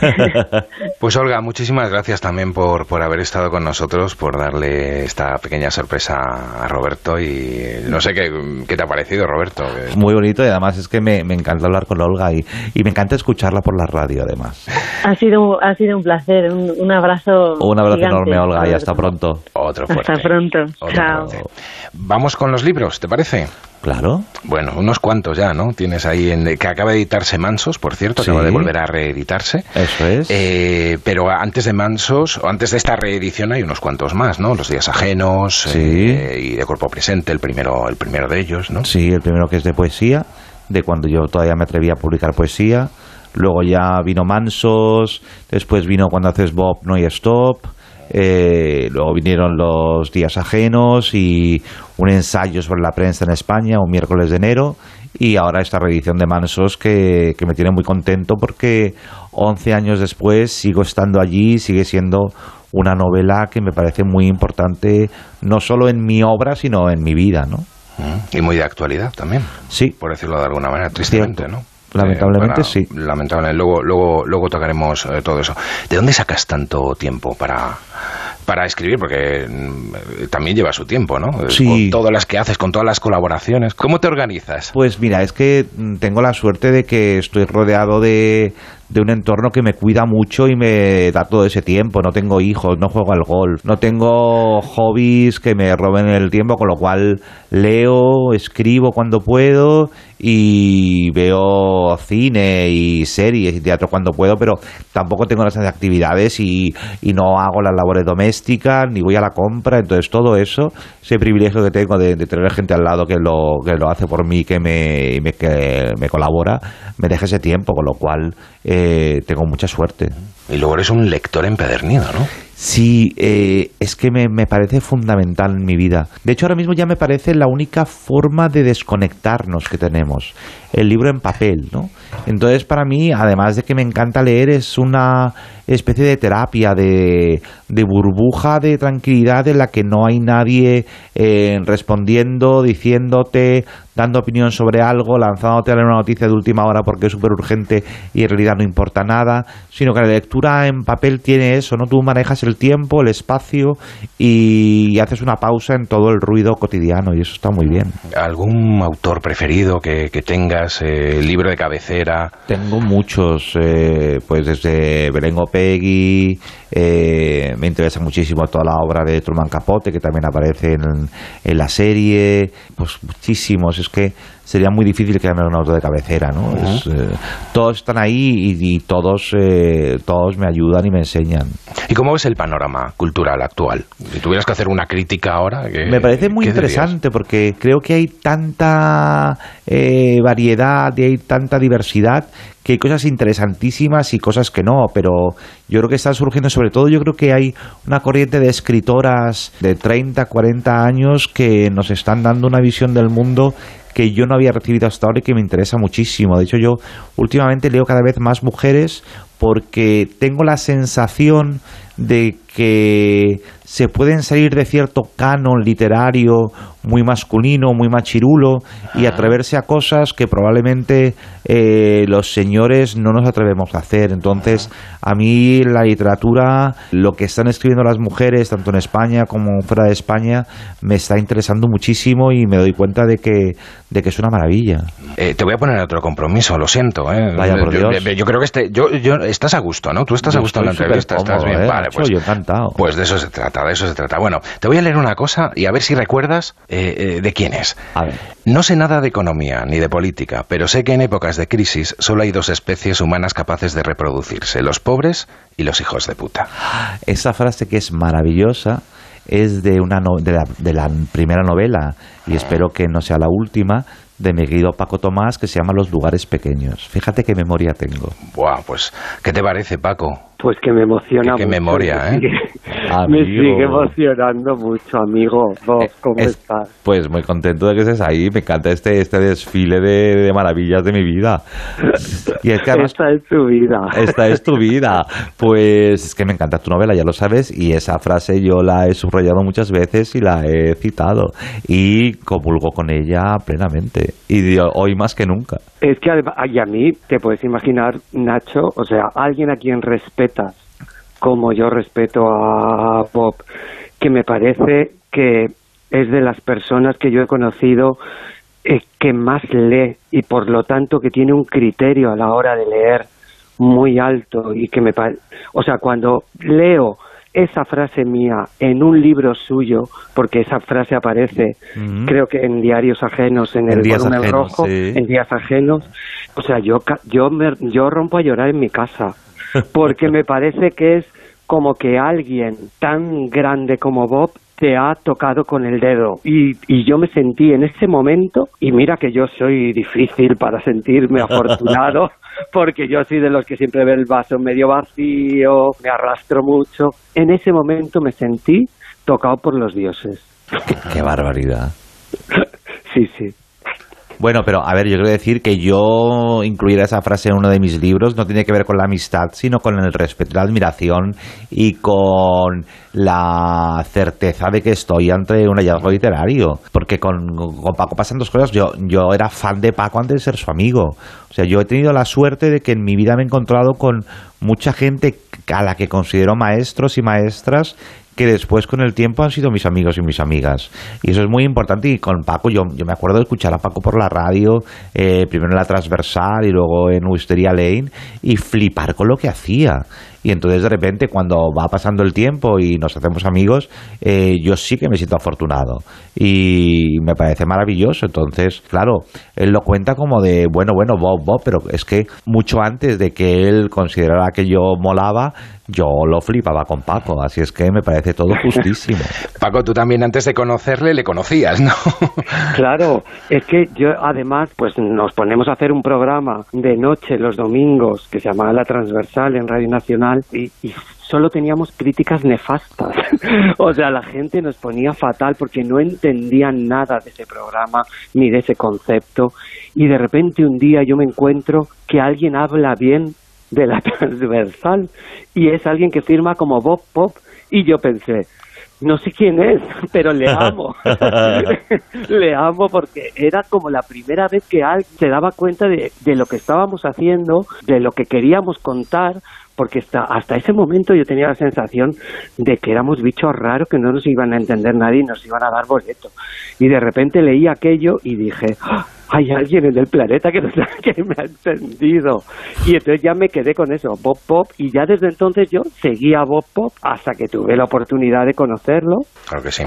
Pues Olga, muchísimas gracias también por, por haber estado con nosotros, por darle esta pequeña sorpresa a Roberto y no sé qué, qué te ha parecido, Roberto. Muy bonito y además es que me, me encanta hablar con Olga y, y me encanta escucharla por la radio además. Ha sido, ha sido un placer, un, un abrazo. Un abrazo gigante, enorme Olga y hasta pronto. Otro fuerte. Hasta pronto. Otro Chao. fuerte. Vamos con los libros, ¿te parece? Claro. Bueno, unos cuantos ya, ¿no? Tienes ahí en, que acaba de editarse Mansos, por cierto, Sí. acaba de volver a reeditarse. Eso es. Eh, pero antes de Mansos, o antes de esta reedición hay unos cuantos más, ¿no? Los días ajenos Sí. eh, y de cuerpo presente, el primero, el primero de ellos, ¿no? Sí, el primero que es de poesía, de cuando yo todavía me atrevía a publicar poesía. luego ya vino Mansos, después vino Cuando haces Bob no hay stop, eh, luego vinieron los días ajenos y un ensayo sobre la prensa en España, un miércoles de enero, y ahora esta reedición de Mansos que, que me tiene muy contento porque 11 años después sigo estando allí, sigue siendo una novela que me parece muy importante, no solo en mi obra, sino en mi vida, ¿no? Mm, Y muy de actualidad también. Sí. Por decirlo de alguna manera, tristemente, ¿no? Lamentablemente Eh, sí. Lamentablemente. Luego, luego, luego tocaremos eh, todo eso. ¿De dónde sacas tanto tiempo para, para escribir? Porque mm, también lleva su tiempo, ¿no? Sí. Con todas las que haces, con todas las colaboraciones. ¿Cómo te organizas? Pues mira, es que mm, tengo la suerte de que estoy rodeado de, de un entorno que me cuida mucho y me da todo ese tiempo. No tengo hijos, no juego al golf, no tengo hobbies que me roben el tiempo, con lo cual leo, escribo cuando puedo y veo cine y series y teatro cuando puedo, pero tampoco tengo las actividades y, y no hago las labores domésticas ni voy a la compra. Entonces todo eso, ese privilegio que tengo de, de tener gente al lado que lo, que lo hace por mí, que me, me, que me colabora, me deja ese tiempo, con lo cual eh, tengo mucha suerte. Y luego eres un lector empedernido, ¿no? Sí, eh, es que me, me parece fundamental en mi vida. De hecho, ahora mismo ya me parece la única forma de desconectarnos que tenemos. El libro en papel, ¿no? Entonces, para mí, además de que me encanta leer, es una especie de terapia, de, burbuja de tranquilidad en la que no hay nadie eh, respondiendo, diciéndote, dando opinión sobre algo, lanzándote una noticia de última hora porque es súper urgente y en realidad no importa nada, sino que la lectura en papel tiene eso, ¿no? Tú manejas el tiempo, el espacio y haces una pausa en todo el ruido cotidiano y eso está muy bien. ¿Algún autor preferido que, que tengas? Eh, ¿Libro de cabecera? Tengo muchos, eh, pues desde Belén Opegui, eh, me interesa muchísimo toda la obra de Truman Capote, que también aparece en, en la serie, pues muchísimos, es que sería muy difícil crearme un autor de cabecera, ¿no? Es, eh, todos están ahí y, y todos, eh, todos me ayudan y me enseñan. ¿Y cómo ves el panorama cultural actual? Si tuvieras que hacer una crítica ahora... ¿qué- Me parece muy dirías? interesante porque creo que hay tanta eh, variedad y hay tanta diversidad que hay cosas interesantísimas y cosas que no, pero yo creo que están surgiendo, sobre todo yo creo que hay una corriente de escritoras de 30, 40 años que nos están dando una visión del mundo que yo no había recibido hasta ahora y que me interesa muchísimo. De hecho, yo últimamente leo cada vez más mujeres porque tengo la sensación de que se pueden salir de cierto canon literario muy masculino, muy machirulo y atreverse a cosas que probablemente eh, los señores no nos atrevemos a hacer. Entonces, a mí la literatura, lo que están escribiendo las mujeres, tanto en España como fuera de España, me está interesando muchísimo y me doy cuenta de que, de que es una maravilla. Eh, te voy a poner otro compromiso, lo siento. ¿eh? Vaya por yo, Dios. yo- yo creo que este, yo, yo, estás a gusto, ¿no? Tú estás a gusto en la entrevista, estás bien. ¿eh, Vale, pues, Yo encantado. pues de eso se trata, de eso se trata. Bueno, te voy a leer una cosa y a ver si recuerdas eh, eh, de quién es. A ver. No sé nada de economía ni de política, pero sé que en épocas de crisis solo hay dos especies humanas capaces de reproducirse, los pobres y los hijos de puta. Esa frase que es maravillosa es de, una no- de, la, de la primera novela, y espero que no sea la última, de mi querido Paco Tomás, que se llama Los lugares pequeños. Fíjate qué memoria tengo. Buah, pues, ¿qué te parece, Paco? Pues que me emociona Qué- mucho. memoria, me ¿eh? Me sigue emocionando mucho, amigo. Bob, ¿cómo Es- estás? Pues muy contento de que estés ahí. Me encanta este, este desfile de, de maravillas de mi vida. Y es que además Esta es tu vida. Esta es tu vida. Pues es que me encanta tu novela, ya lo sabes, y esa frase yo la he subrayado muchas veces y la he citado. Y comulgo con ella plenamente. Y hoy más que nunca. Es que y a mí, te puedes imaginar, Nacho, o sea, alguien a quien como yo respeto a Bob, que me parece que es de las personas que yo he conocido eh, que más lee y por lo tanto que tiene un criterio a la hora de leer muy alto y que me o sea cuando leo esa frase mía en un libro suyo porque esa frase aparece creo que en diarios ajenos en En el volumen rojo sí. en días ajenos o sea yo yo me, yo rompo a llorar en mi casa porque me parece que es como que alguien tan grande como Bob te ha tocado con el dedo. Y, y, yo me sentí en ese momento, y mira que yo soy difícil para sentirme afortunado, porque yo soy de los que siempre ve el vaso medio vacío, me arrastro mucho. En ese momento me sentí tocado por los dioses. Qué, qué barbaridad. sí, sí. Bueno, pero a ver, yo quiero decir que yo incluir esa frase en uno de mis libros no tiene que ver con la amistad, sino con el respeto, la admiración y con la certeza de que estoy ante un hallazgo literario. Porque con, con Paco pasan dos cosas. Yo, yo era fan de Paco antes de ser su amigo. O sea, yo he tenido la suerte de que en mi vida me he encontrado con mucha gente a la que considero maestros y maestras que después con el tiempo han sido mis amigos y mis amigas. Y eso es muy importante. Y con Paco, yo, yo me acuerdo de escuchar a Paco por la radio, eh, primero en la transversal y luego en Wisteria Lane, y flipar con lo que hacía. Y entonces de repente cuando va pasando el tiempo y nos hacemos amigos, eh, yo sí que me siento afortunado. Y me parece maravilloso. Entonces, claro, él lo cuenta como de, bueno, bueno, Bob, Bob, pero es que mucho antes de que él considerara que yo molaba, yo lo flipaba con Paco. Así es que me parece todo justísimo. Paco, tú también antes de conocerle le conocías, ¿no? claro, es que yo además pues nos ponemos a hacer un programa de noche los domingos que se llamaba La Transversal en Radio Nacional y, y solo teníamos críticas nefastas. o sea, la gente nos ponía fatal porque no entendían nada de ese programa ni de ese concepto y de repente un día yo me encuentro que alguien habla bien de la transversal y es alguien que firma como Bob Pop y yo pensé, no sé quién es, pero le amo. le amo porque era como la primera vez que alguien se daba cuenta de, de, lo que estábamos haciendo, de lo que queríamos contar, porque hasta, hasta ese momento yo tenía la sensación de que éramos bichos raros que no nos iban a entender nadie y nos iban a dar boleto. Y de repente leí aquello y dije, ¡Ah! hay alguien en el planeta que, que me ha entendido. Y entonces ya me quedé con eso, Bob Pop, y ya desde entonces yo seguía a Bob Pop hasta que tuve la oportunidad de conocerlo. Claro que sí.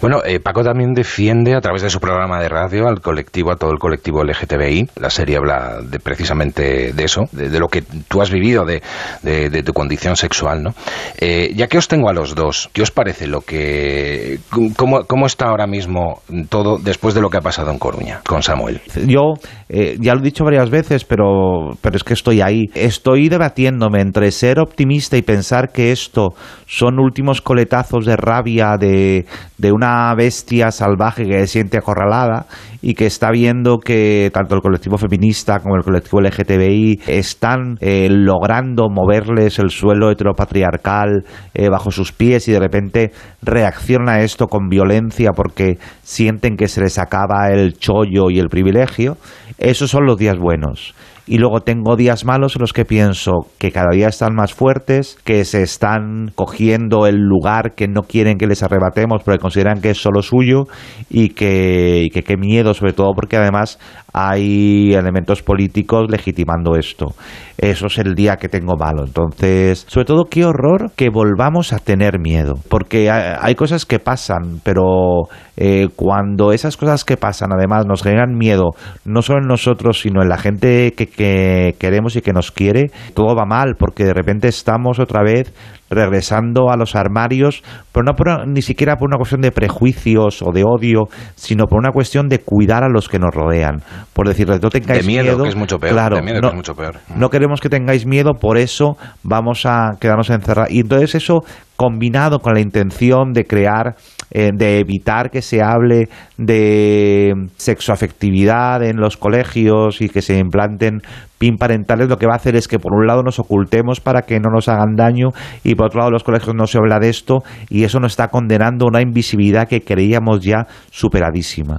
Bueno, eh, Paco también defiende a través de su programa de radio al colectivo, a todo el colectivo LGTBI. La serie habla de, precisamente de eso, de, de lo que tú has vivido, de, de, de tu condición sexual, ¿no? Eh, ya que os tengo a los dos, ¿qué os parece lo que... Cómo, cómo está ahora mismo todo después de lo que ha pasado en Coruña con Samuel? Yo eh, ya lo he dicho varias veces, pero, pero es que estoy ahí. Estoy debatiéndome entre ser optimista y pensar que esto son últimos coletazos de rabia de, de una bestia salvaje que se siente acorralada y que está viendo que tanto el colectivo feminista como el colectivo LGTBI están eh, logrando moverles el suelo heteropatriarcal eh, bajo sus pies y de repente reaccionan a esto con violencia porque sienten que se les acaba el chollo y el privilegio. Esos son los días buenos. Y luego tengo días malos en los que pienso que cada día están más fuertes, que se están cogiendo el lugar que no quieren que les arrebatemos porque consideran que es solo suyo y que, y que qué miedo, sobre todo porque además hay elementos políticos legitimando esto. Eso es el día que tengo malo. Entonces, sobre todo, qué horror que volvamos a tener miedo. Porque hay cosas que pasan, pero eh, cuando esas cosas que pasan además nos generan miedo, no solo en nosotros, sino en la gente que, que queremos y que nos quiere, todo va mal, porque de repente estamos otra vez regresando a los armarios, pero no por, ni siquiera por una cuestión de prejuicios o de odio, sino por una cuestión de cuidar a los que nos rodean. Por decirles, no tengáis de miedo, que es mucho peor. Claro, de miedo, no, que es mucho peor. no queremos que tengáis miedo, por eso vamos a quedarnos encerrados. Y entonces eso combinado con la intención de crear, eh, de evitar que se hable de sexoafectividad en los colegios y que se implanten PIN parentales, lo que va a hacer es que por un lado nos ocultemos para que no nos hagan daño y por otro lado los colegios no se habla de esto y eso nos está condenando a una invisibilidad que creíamos ya superadísima.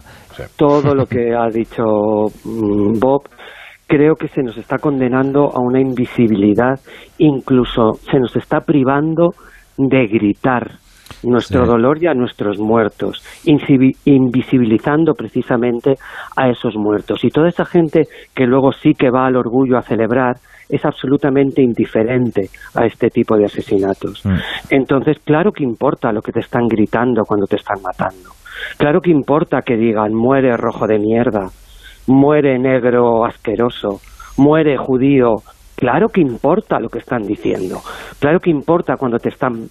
Todo lo que ha dicho mm, Bob creo que se nos está condenando a una invisibilidad, incluso se nos está privando de gritar nuestro Sí. dolor y a nuestros muertos, invisibilizando precisamente a esos muertos. Y toda esa gente que luego sí que va al orgullo a celebrar es absolutamente indiferente a este tipo de asesinatos. Entonces, claro que importa lo que te están gritando cuando te están matando. Claro que importa que digan muere rojo de mierda, muere negro asqueroso, muere judío Claro que importa lo que están diciendo. Claro que importa cuando te están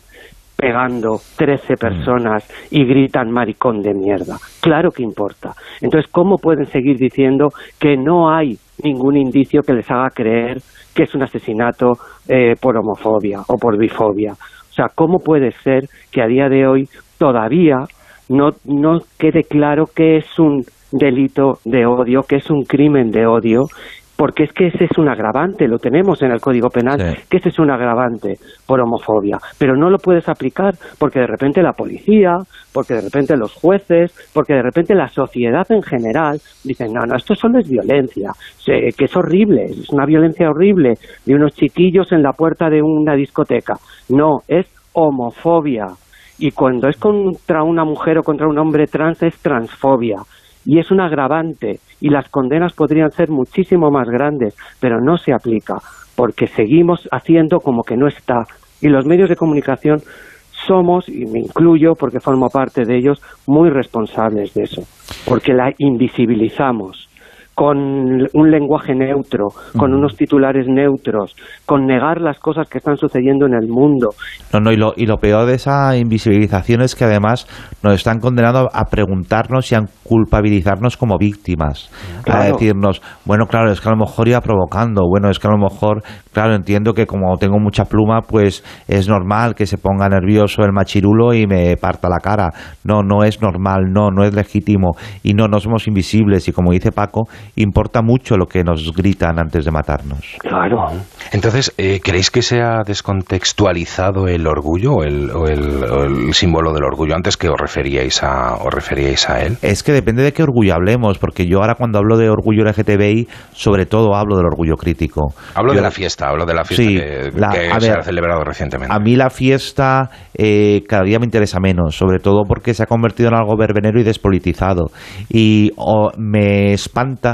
pegando 13 personas y gritan maricón de mierda. Claro que importa. Entonces, ¿cómo pueden seguir diciendo que no hay ningún indicio que les haga creer que es un asesinato eh, por homofobia o por bifobia? O sea, ¿cómo puede ser que a día de hoy todavía no, no quede claro que es un delito de odio, que es un crimen de odio porque es que ese es un agravante, lo tenemos en el Código Penal, que ese es un agravante por homofobia, pero no lo puedes aplicar porque de repente la policía, porque de repente los jueces, porque de repente la sociedad en general dicen, no, no, esto solo es violencia, que es horrible, es una violencia horrible de unos chiquillos en la puerta de una discoteca. No, es homofobia. Y cuando es contra una mujer o contra un hombre trans es transfobia y es un agravante y las condenas podrían ser muchísimo más grandes, pero no se aplica porque seguimos haciendo como que no está. Y los medios de comunicación somos, y me incluyo porque formo parte de ellos, muy responsables de eso, porque la invisibilizamos con un lenguaje neutro, con unos titulares neutros, con negar las cosas que están sucediendo en el mundo. No, no, y lo, y lo peor de esa invisibilización es que además nos están condenando a preguntarnos y a culpabilizarnos como víctimas. A decirnos, bueno, claro, es que a lo mejor iba provocando, bueno, es que a lo mejor, claro, entiendo que como tengo mucha pluma, pues es normal que se ponga nervioso el machirulo y me parta la cara. No, no es normal, no, no es legítimo. Y no, no somos invisibles. Y como dice Paco, importa mucho lo que nos gritan antes de matarnos. Claro. Entonces, eh, ¿creéis que se ha descontextualizado el orgullo o el, o el, símbolo del orgullo antes que os referíais, a, os referíais a él? Es que depende de qué orgullo hablemos, porque yo ahora cuando hablo de orgullo LGTBI, sobre todo hablo del orgullo crítico. Hablo de la fiesta, hablo de la fiesta que, se ha celebrado recientemente. A mí la fiesta eh, cada día me interesa menos, sobre todo porque se ha convertido en algo verbenero y despolitizado. Y me espanta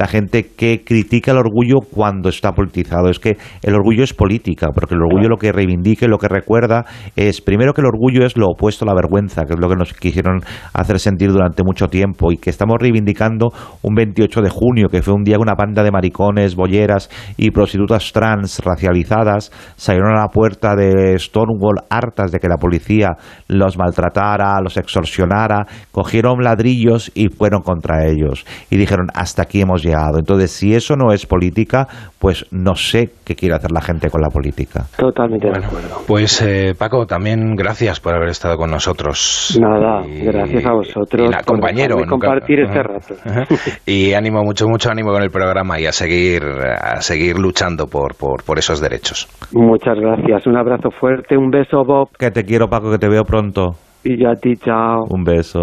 la gente que critica el orgullo cuando está politizado. Es que el orgullo es política, porque el orgullo lo que reivindica lo que recuerda es, primero que el orgullo es lo opuesto a la vergüenza, que es lo que nos quisieron hacer sentir durante mucho tiempo, y que estamos reivindicando un 28 de junio, que fue un día que una banda de maricones, bolleras y prostitutas trans racializadas salieron a la puerta de Stonewall hartas de que la policía los maltratara, los extorsionara, cogieron ladrillos y fueron contra ellos. Y dijeron, hasta aquí hemos llegado. Entonces, si eso no es política, pues no sé qué quiere hacer la gente con la política. Totalmente de acuerdo. Pues eh, Paco, también gracias por haber estado con nosotros. Nada, gracias a vosotros. Y compañero. compartir este rato. Y ánimo, mucho, mucho ánimo con el programa y a seguir, a seguir luchando por, por, por esos derechos. Muchas gracias. Un abrazo fuerte, un beso, Bob. Que te quiero, Paco, que te veo pronto. Y ya a ti, chao. Un beso.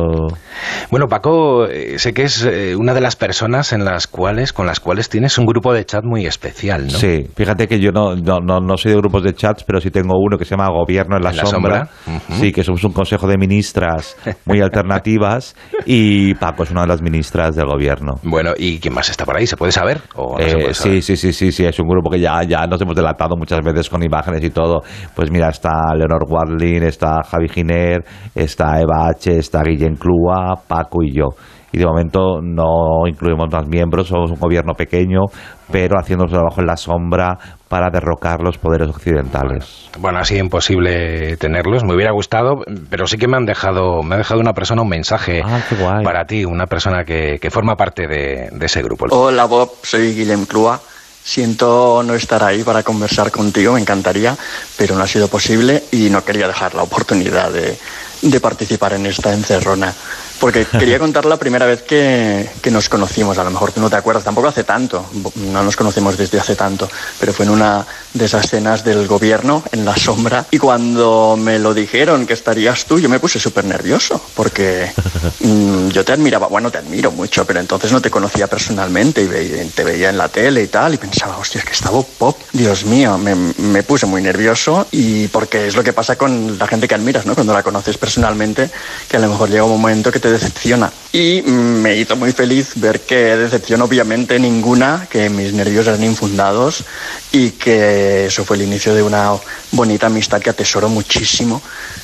Bueno, Paco, eh, sé que es eh, una de las personas en las cuales, con las cuales tienes un grupo de chat muy especial, ¿no? Sí, fíjate que yo no, no, no, soy de grupos de chats, pero sí tengo uno que se llama Gobierno en la, Sombra. Sí, que somos un consejo de ministras muy alternativas y Paco es una de las ministras del gobierno. Bueno, ¿y quién más está por ahí? ¿Se puede saber? O eh, Sí, sí, sí, sí, sí, es un grupo que ya, ya nos hemos delatado muchas veces con imágenes y todo. Pues mira, está Leonor Wadlin, está Javi Giner está Eva H., está Guillén Clua, Paco y yo. Y de momento no incluimos más miembros, somos un gobierno pequeño, pero haciendo su trabajo en la sombra para derrocar los poderes occidentales. Bueno, ha sido imposible tenerlos, me hubiera gustado, pero sí que me han dejado, me ha dejado una persona un mensaje ah, para ti, una persona que, forma parte de, ese grupo. Hola Bob, soy Guillem Clua. Siento no estar ahí para conversar contigo, me encantaría, pero no ha sido posible y no quería dejar la oportunidad de, de participar en esta encerrona. Porque quería contar la primera vez que, que, nos conocimos. A lo mejor tú no te acuerdas, tampoco hace tanto. No nos conocemos desde hace tanto. Pero fue en una de esas cenas del gobierno, en la sombra. Y cuando me lo dijeron que estarías tú, yo me puse súper nervioso. Porque mm, yo te admiraba, bueno, te admiro mucho, pero entonces no te conocía personalmente y te veía en la tele y tal. Y pensaba, hostia, es que estaba pop. Dios mío, me, me puse muy nervioso. Y porque es lo que pasa con la gente que admiras, ¿no? Cuando la conoces personalmente, que a lo mejor llega un momento que te decepciona. Y me hizo muy feliz ver que decepción obviamente ninguna, que mis nervios eran infundados y que eso fue el inicio de una bonita amistad que atesoro muchísimo.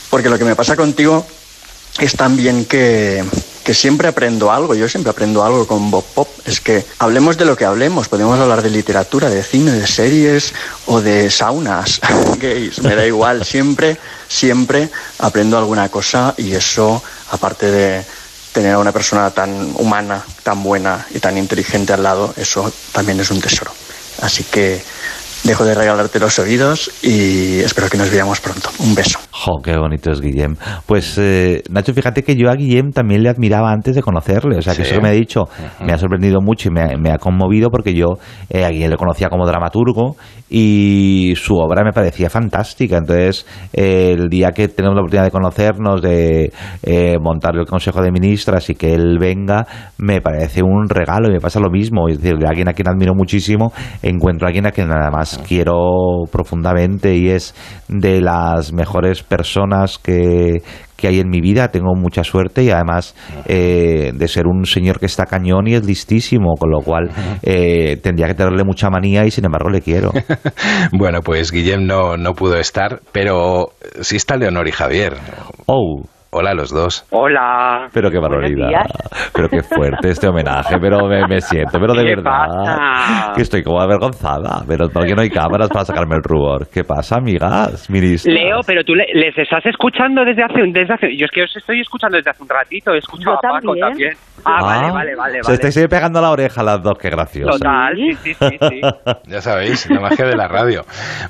Porque lo que me pasa contigo es también que, que siempre aprendo algo, yo siempre aprendo algo con Bob Pop. Es que hablemos de lo que hablemos, podemos hablar de literatura, de cine, de series o de saunas gays, me da igual, siempre, siempre aprendo alguna cosa y eso, aparte de tener a una persona tan humana, tan buena y tan inteligente al lado, eso también es un tesoro. Así que dejo de regalarte los oídos y espero que nos veamos pronto. Un beso. Jo, qué bonito es Guillem. Pues eh, Nacho, fíjate que yo a Guillem también le admiraba antes de conocerle. O sea, que Sí. eso que me ha dicho me ha sorprendido mucho y me ha, me ha conmovido porque yo eh, a Guillem le conocía como dramaturgo y su obra me parecía fantástica. Entonces, eh, el día que tenemos la oportunidad de conocernos, de eh, montar el Consejo de Ministras y que él venga, me parece un regalo y me pasa lo mismo. Es decir, de alguien a quien admiro muchísimo, encuentro a alguien a quien nada más quiero profundamente y es de las mejores personas que, que hay en mi vida. Tengo mucha suerte y además eh, de ser un señor que está cañón y es listísimo, con lo cual eh, tendría que tenerle mucha manía y sin embargo le quiero. Bueno, pues Guillem no, no pudo estar, pero sí está Leonor y Javier. Oh. Hola a los dos. Hola. Pero qué barbaridad. Pero qué fuerte este homenaje. Pero me, me siento, pero de ¿Qué verdad. pasa? Que estoy como avergonzada. Pero ¿por qué no hay cámaras para sacarme el rubor? ¿Qué pasa, amigas? Ministras? Leo, pero tú le- les estás escuchando desde hace, un- desde hace... Yo es que os estoy escuchando desde hace un ratito. He escuchado Yo a Paco también. también. Ah, vale, vale, vale. Se vale. estáis ahí pegando la oreja las dos, qué gracioso. Total, sí, sí, sí, sí. Ya sabéis, la magia de la radio.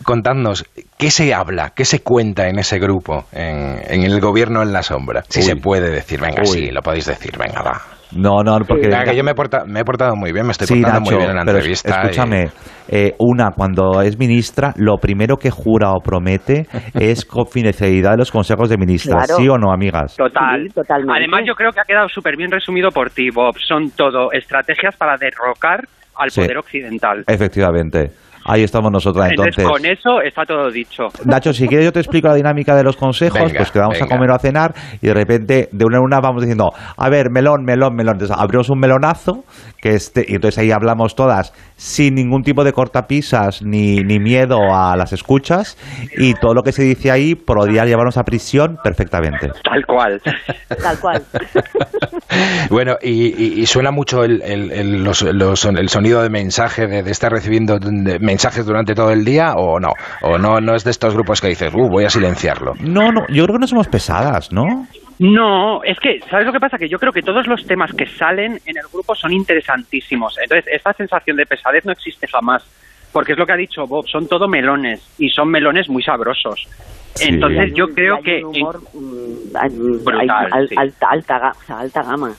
Contadnos, ¿qué se habla, qué se cuenta en ese grupo, en, en el gobierno en la sombra? Si Uy. se puede decir, venga, Uy. sí, lo podéis decir, venga, va. No, no, porque... Que yo me he, porta- me he portado muy bien, me estoy Sí, portando Nacho, muy bien en la pero entrevista. y- escúchame, eh, una, cuando es ministra, lo primero que jura o promete es confidencialidad de los consejos de ministras, Claro. ¿sí o no, amigas? Total. Además, yo creo que ha quedado súper bien resumido por ti, Bob. Son todo estrategias para derrocar al Sí. poder occidental. Efectivamente. Ahí estamos nosotras Entonces, entonces. con eso está todo dicho. Nacho, si quieres yo te explico la dinámica de los consejos, Venga, pues que vamos a venga. comer o a cenar y de repente de una en una vamos diciendo, a ver, melón, melón, melón. Entonces abrimos un melonazo que este, y entonces ahí hablamos todas sin ningún tipo de cortapisas ni, ni miedo a las escuchas y todo lo que se dice ahí podría llevarnos a prisión perfectamente. Tal cual. Tal cual. Bueno, y, y- y suena mucho el, el- el- los- los- el sonido de mensaje, de, de estar recibiendo de- mensajes durante todo el día, o no? O no, no es de estos grupos que dices, uh, voy a silenciarlo. No, no, yo creo que no somos pesadas, ¿no? No, es que, ¿sabes lo que pasa? Que yo creo que todos los temas que salen en el grupo son interesantísimos. Entonces, esta sensación de pesadez no existe jamás. Porque es lo que ha dicho Bob, son todo melones y son melones muy sabrosos. Sí. Entonces, yo creo hay que. un humor, mm, hay- Brutal, hay al- sí. alta, alta, ga- o sea, alta gama.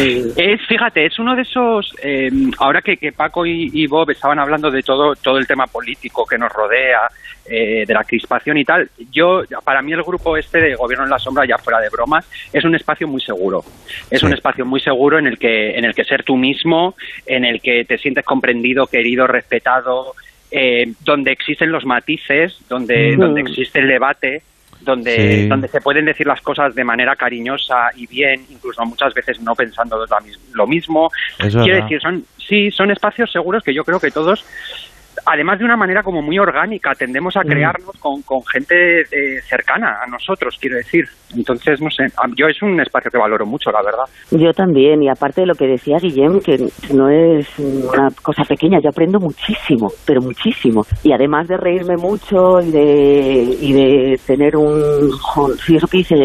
Eh, Es, fíjate, es uno de esos, eh, ahora que, que Paco y, y Bob estaban hablando de todo, todo el tema político que nos rodea, eh, de la crispación y tal, yo, para mí el grupo este de Gobierno en la Sombra, ya fuera de bromas, es un espacio muy seguro. Es un espacio muy seguro en el que, en el que ser tú mismo, en el que te sientes comprendido, querido, respetado, eh, donde existen los matices, donde, Mm. donde existe el debate, donde, Sí. donde se pueden decir las cosas de manera cariñosa y bien, incluso muchas veces no pensando lo mismo. Quiero decir, son, sí, son espacios seguros que yo creo que todos, además de una manera como muy orgánica, tendemos a Mm. crearnos con, con gente eh, cercana a nosotros, quiero decir. Entonces, no sé, yo es un espacio que valoro mucho, la verdad. Yo también, y aparte de lo que decía Guillem, que no es una cosa pequeña, yo aprendo muchísimo, pero muchísimo. Y además de reírme mucho y de, y de tener un, sí, eso que dice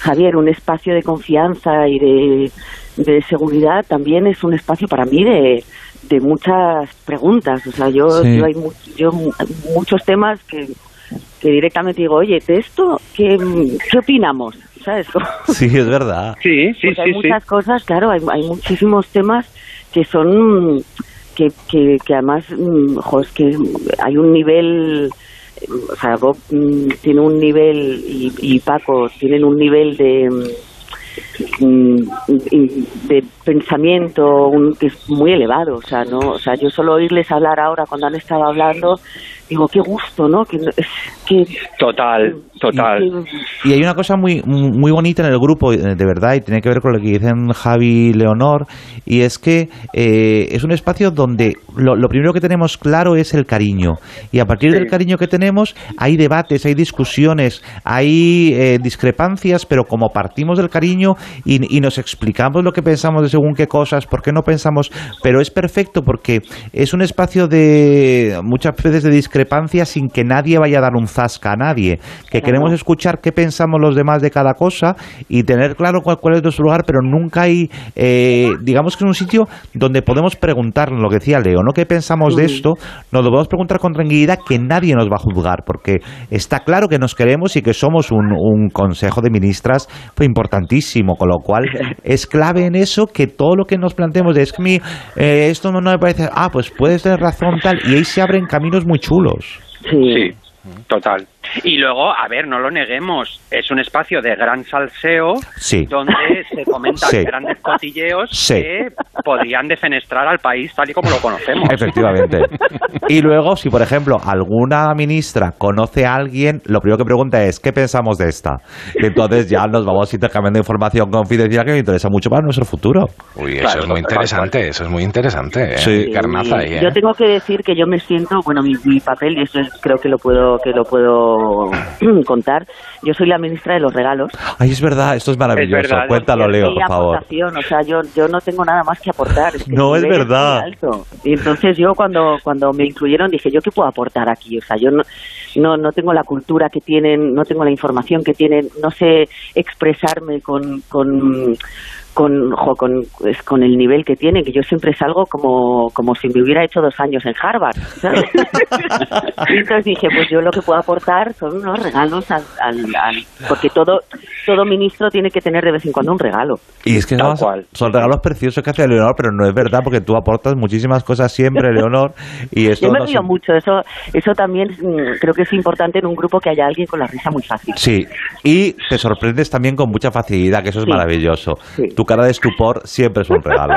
Javier, un espacio de confianza y de, de seguridad, también es un espacio para mí de, de muchas preguntas. O sea, yo, Sí. yo hay mu- yo mu- muchos temas que, que directamente digo, oye, de esto, ¿qué, qué opinamos? ¿Sabes? Sí, es verdad. Sí, sí, porque hay muchas cosas, claro, hay, hay muchísimos temas que son que, que, que además, mm, jo, es que hay un nivel, o sea, Bob mm, tiene un nivel y, y Paco tienen un nivel de de pensamiento un- que es muy elevado, o sea, no, o sea, yo solo oírles hablar ahora cuando han estado hablando, digo, qué gusto, ¿no? Que, que Total, total. Y hay una cosa muy, muy bonita en el grupo, eh, de verdad, y tiene que ver con lo que dicen Javi y Leonor, y es que eh, es un espacio donde lo, lo primero que tenemos claro es el cariño. Y a partir del cariño que tenemos, hay debates, hay discusiones, hay eh, discrepancias, pero como partimos del cariño, cariño y, y nos explicamos lo que pensamos de según qué cosas, por qué no pensamos, pero es perfecto porque es un espacio de muchas veces de discrepancia sin que nadie vaya a dar un zasca a nadie, que queremos escuchar qué pensamos los demás de cada cosa y tener claro cuál, cuál es nuestro lugar, pero nunca hay, eh, digamos que es un sitio donde podemos preguntarnos, lo que decía Leo, ¿no? ¿Qué pensamos de esto? Nos lo podemos preguntar con tranquilidad que nadie nos va a juzgar, porque está claro que nos queremos y que somos un, un consejo de ministras fue importantísimo, con lo cual es clave en eso que todo lo que nos planteemos de es que mi, eh, esto no me parece, ah, pues puedes tener razón tal, y ahí se abren caminos muy chulos. Sí, total. Y luego, a ver, no lo neguemos, es un espacio de gran salseo Sí. donde se comentan Sí. grandes cotilleos Sí. que podrían defenestrar al país tal y como lo conocemos. Efectivamente. Y luego, si por ejemplo alguna ministra conoce a alguien, lo primero que pregunta es ¿qué pensamos de esta? Y entonces ya nos vamos intercambiando información confidencial que me interesa mucho para nuestro futuro. Uy, eso es muy interesante, eso es muy interesante. ¿eh? Sí. Carnaza ahí, ¿eh? Yo tengo que decir que yo me siento, bueno, mi, mi papel, y eso es- creo que lo puedo que lo puedo contar, yo soy la ministra de los regalos. Ay, es verdad, esto es maravilloso. Es verdad, Cuéntalo, Leo, por favor. aportación, o sea, yo, yo no tengo nada más que aportar. es que No, es verdad. alto. Y entonces yo cuando, cuando me incluyeron dije, ¿yo qué puedo aportar aquí? O sea, yo no, no, no tengo la cultura que tienen, no tengo la información que tienen, no sé expresarme con... con con, jo, con, pues, con el nivel que tienen, que yo siempre salgo como, como si me hubiera hecho dos años en Harvard. ¿sabes? Y entonces dije, pues yo lo que puedo aportar son unos regalos al, al- al- porque todo, todo ministro tiene que tener de vez en cuando un regalo. Y es que no, son regalos preciosos que hace Leonor, pero no es verdad porque tú aportas muchísimas cosas siempre, Leonor, y eso Yo me no río mucho, eso, eso también mm, creo que es importante en un grupo que haya alguien con la risa muy fácil. Sí, y te sorprendes también con mucha facilidad, que eso es Sí. maravilloso. Tu cara de estupor siempre es un regalo.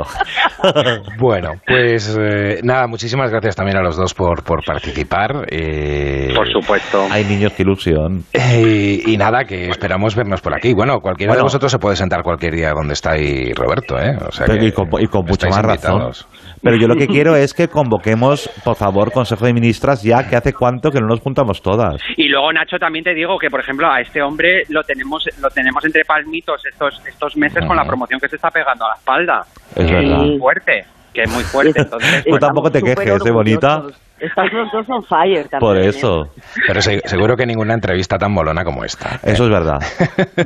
Bueno, pues eh, nada, muchísimas gracias también a los dos por, por participar. eh, Por supuesto. Hay niños, qué ilusión. eh, y nada, que esperamos vernos por aquí. Bueno, cualquiera de vosotros se puede sentar cualquier día donde está ahí Roberto, ¿eh? O sea Pero que y con, y con mucha estáis más razón. Pero yo lo que quiero es que convoquemos, por favor, Consejo de Ministras, ya que hace cuánto que no nos juntamos todas. Y luego Nacho también te digo que por ejemplo a este hombre lo tenemos lo tenemos entre palmitos estos estos meses con la promoción que se está pegando a la espalda. Es Que verdad. muy fuerte, que es muy fuerte. Entonces, Tú bueno, tampoco te quejes, ¿eh, bonita? Estás los dos on fire también. Por ¿eh? eso. Pero se- seguro que ninguna entrevista tan molona como esta. Eso es verdad.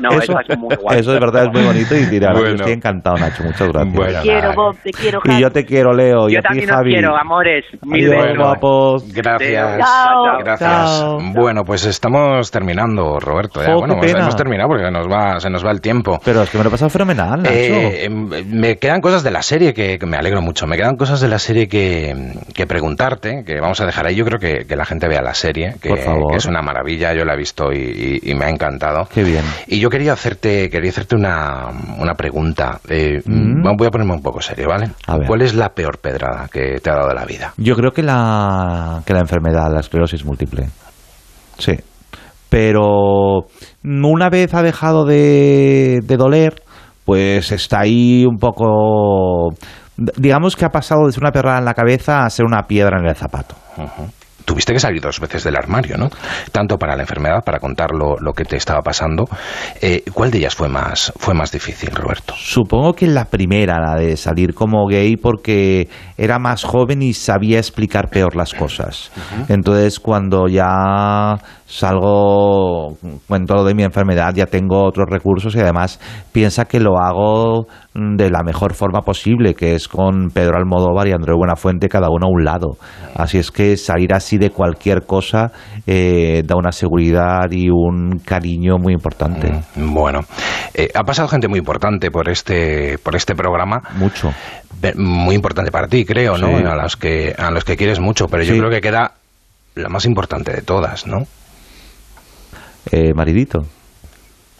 No, eso, es muy guay. eso es verdad, es muy bonito y tira. Yo Bueno. estoy encantado, Nacho. Muchas gracias. Bueno, Te quiero, Bob, te quiero, Y Javi. yo te quiero, Leo. y Yo a ti, también os Javi. quiero, amores. Mil Adiós, besos. guapos. Gracias. Chao. Gracias. Chao. Bueno, pues estamos terminando, Roberto. ya. Jo, bueno, hemos, hemos terminado porque se nos va, se nos va el tiempo. Pero es que me lo he pasado fenomenal, Nacho. Eh, em, me quedan cosas de la serie que, que me alegro mucho. Me quedan cosas de la serie que, que preguntarte, que vamos a dejar ahí. Yo creo que, que la gente vea la serie, que, es una maravilla. Yo la he visto y, y- y me ha encantado. Qué bien. Y yo quería hacerte, quería hacerte una, una pregunta. Eh, Mm. Voy a ponerme un poco serio, ¿vale? A ver. ¿Cuál es la peor pedrada que te ha dado la vida? Yo creo que la, que la enfermedad, la esclerosis múltiple. Sí. Pero una vez ha dejado de, de doler, pues está ahí un poco... Digamos que ha pasado de ser una perrada en la cabeza a ser una piedra en el zapato. Tuviste que salir dos veces del armario, ¿no? Tanto para la enfermedad, para contar lo, lo que te estaba pasando. Eh, ¿Cuál de ellas fue más, fue más difícil, Roberto? Supongo que la primera, la de salir como gay, porque era más joven y sabía explicar peor las cosas. Entonces, cuando ya salgo, cuento lo de mi enfermedad, ya tengo otros recursos y además piensa que lo hago de la mejor forma posible, que es con Pedro Almodóvar y Andrés Buenafuente, cada uno a un lado. Así es que salir así de cualquier cosa eh, da una seguridad y un cariño muy importante. Bueno, eh, ha pasado gente muy importante por este, por este programa. Mucho. Muy importante para ti, creo, ¿no? Sí. A los que, a los que quieres mucho, pero yo creo que queda la más importante de todas, ¿no? eh, maridito.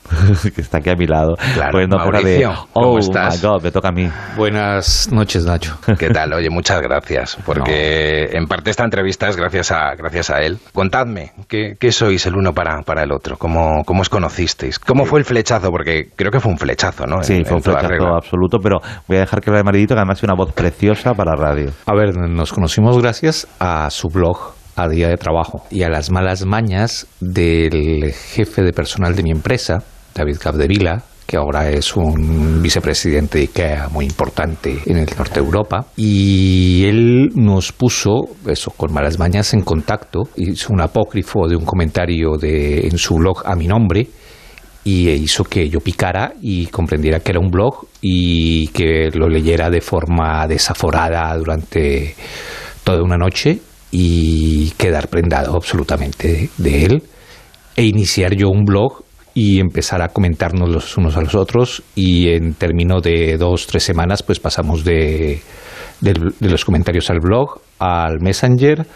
que está aquí a mi lado. Claro, Pues no, de, Mauricio, ¿cómo oh estás? my God, me toca a mí. Buenas noches, Nacho. ¿Qué tal? Oye, muchas gracias, porque en parte esta entrevista es gracias a, gracias a él. Contadme, ¿qué, qué sois el uno para, para el otro? ¿Cómo, ¿Cómo os conocisteis? ¿Cómo fue el flechazo? Porque creo que fue un flechazo, ¿no? Sí, En- fue un flechazo absoluto, pero voy a dejar que lo de maridito, que además tiene una voz preciosa para radio. A ver, nos conocimos gracias a su blog, a Día de Trabajo, y a las malas mañas del jefe de personal de mi empresa, David Capdevila, que ahora es un vicepresidente de IKEA muy importante en el norte de Europa. Y él nos puso, eso, con malas mañas en contacto, hizo un apócrifo de un comentario de, en su blog a mi nombre y hizo que yo picara y comprendiera que era un blog y que lo leyera de forma desaforada durante toda una noche y quedar prendado absolutamente de él e iniciar yo un blog y empezar a comentarnos los unos a los otros. Y en términos de dos, tres semanas pues pasamos de, de, de los comentarios al blog, al messenger,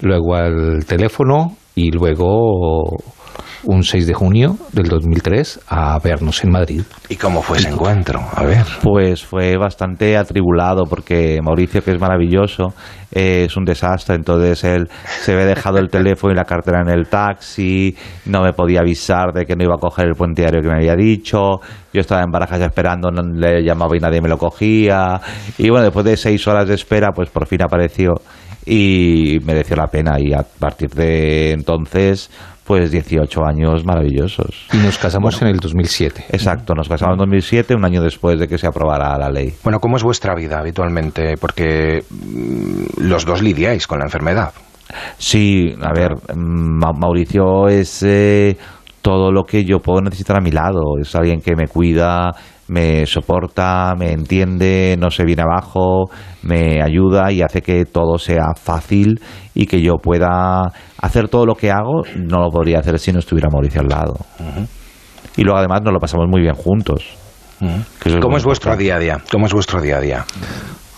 luego al teléfono y luego un 6 de junio del 2003 a vernos en Madrid. ¿Y cómo fue ese encuentro? A ver. Pues fue bastante atribulado porque Mauricio, que es maravilloso, eh, es un desastre. Entonces él se había dejado el teléfono y la cartera en el taxi, no me podía avisar de que no iba a coger el puente aéreo que me había dicho. Yo estaba en Barajas esperando, no le llamaba y nadie me lo cogía. Y bueno, después de seis horas de espera, pues por fin apareció y mereció la pena. Y a partir de entonces pues 18 años maravillosos. Y nos casamos en el 2007. Exacto, nos casamos en 2007, un año después de que se aprobara la ley. Bueno, ¿cómo es vuestra vida habitualmente? Porque mm, los dos lidiáis con la enfermedad. Sí, a ver, Ma- Mauricio es eh, todo lo que yo puedo necesitar a mi lado. Es alguien que me cuida, me soporta, me entiende, no se viene abajo, me ayuda y hace que todo sea fácil y que yo pueda hacer todo lo que hago. No lo podría hacer si no estuviera Mauricio al lado. Y luego además nos lo pasamos muy bien juntos. ¿Cómo es vuestro día a día? ¿Cómo es vuestro día a día?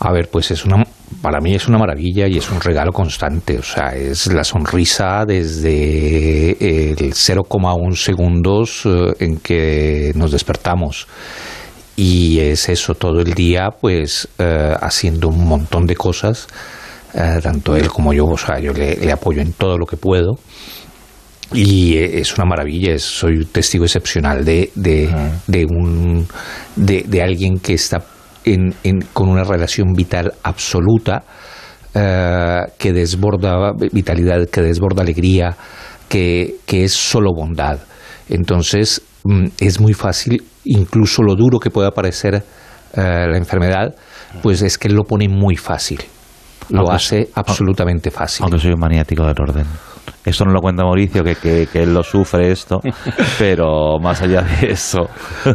A ver, pues es una, para mí es una maravilla y es un regalo constante. O sea, es la sonrisa desde el 0,1 segundos eh, en que nos despertamos. Y es eso todo el día, pues eh, haciendo un montón de cosas, eh, tanto él como yo. O sea, yo le, le apoyo en todo lo que puedo. Y es una maravilla, es- soy un testigo excepcional de, de, de un, de, de alguien que está en, en- con una relación vital absoluta, eh, que desborda vitalidad, que desborda alegría, que, que es solo bondad. Entonces, es muy fácil, incluso lo duro que pueda parecer eh, la enfermedad, pues es que él lo pone muy fácil. Lo Aunque- hace absolutamente fácil. Aunque soy un maniático del orden. Esto no lo cuenta Mauricio, que, que, que él lo sufre esto, pero más allá de eso.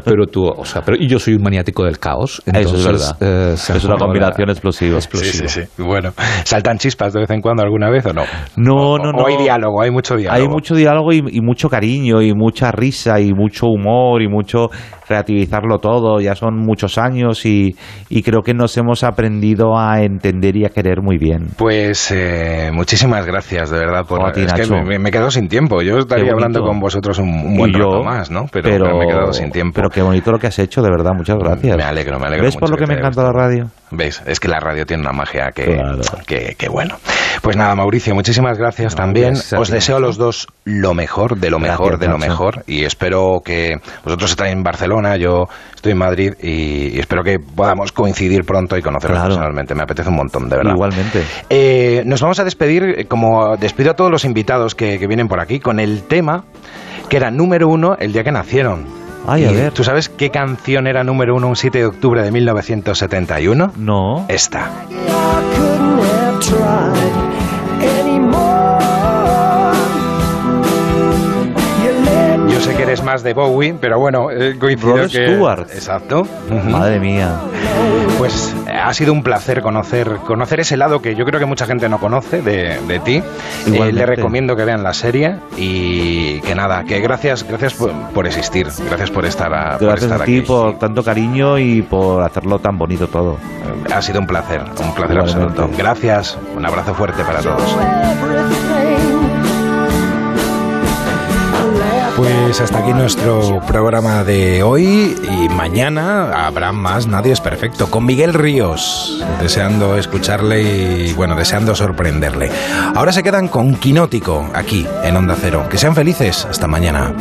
Pero tú, o sea, pero y yo soy un maniático del caos. Eso es verdad. eh, es una combinación explosiva. explosiva. Sí, sí, sí. Bueno, ¿saltan chispas de vez en cuando alguna vez o no? No, O- no, o no. hay diálogo, hay mucho diálogo. Hay mucho diálogo y, y mucho cariño y mucha risa y mucho humor y mucho relativizarlo todo. Ya son muchos años y, y creo que nos hemos aprendido a entender y a querer muy bien. Pues eh, muchísimas gracias, de verdad. Por, es que me, me he quedado sin tiempo. Yo estaría hablando con vosotros un, un buen yo, rato más, ¿no? Pero, pero me he quedado sin tiempo. Pero qué bonito lo que has hecho, de verdad. Muchas gracias. Me alegro, me alegro ¿Ves por lo que, que me encanta la radio? ¿Ves? Es que la radio tiene una magia que, Claro. que, que bueno. Pues nada, Mauricio, muchísimas gracias también. gracias Os deseo a los dos lo mejor, de lo mejor, Gracias, de lo Nacho. mejor. Y espero que vosotros estáis en Barcelona, yo estoy en Madrid y, y espero que podamos coincidir pronto y conoceros Claro. personalmente. Me apetece un montón, de verdad. Igualmente. Eh, nos vamos a despedir, eh, como despido a todos los invitados que, que vienen por aquí, con el tema que era número uno el día que nacieron. Ay, a ver. ¿Tú sabes qué canción era número uno un 7 de octubre de 1971? No. Esta. Sé que eres más de Bowie, pero bueno, coincido Rod que... Stewart. Exacto. Madre mía. Pues eh, ha sido un placer conocer, conocer ese lado que yo creo que mucha gente no conoce de, de ti. Eh, le recomiendo que vean la serie y que nada, que gracias, gracias por, por existir, gracias por estar, a- por Gracias estar a ti aquí. por tanto cariño y por hacerlo tan bonito todo. Eh, Ha sido un placer, un placer Igualmente. absoluto. Gracias, un abrazo fuerte para todos. Pues hasta aquí nuestro programa de hoy y mañana habrá más Nadie es Perfecto con Miguel Ríos, deseando escucharle y bueno, deseando sorprenderle. Ahora se quedan con Quinótico aquí en Onda Cero. Que sean felices, hasta mañana.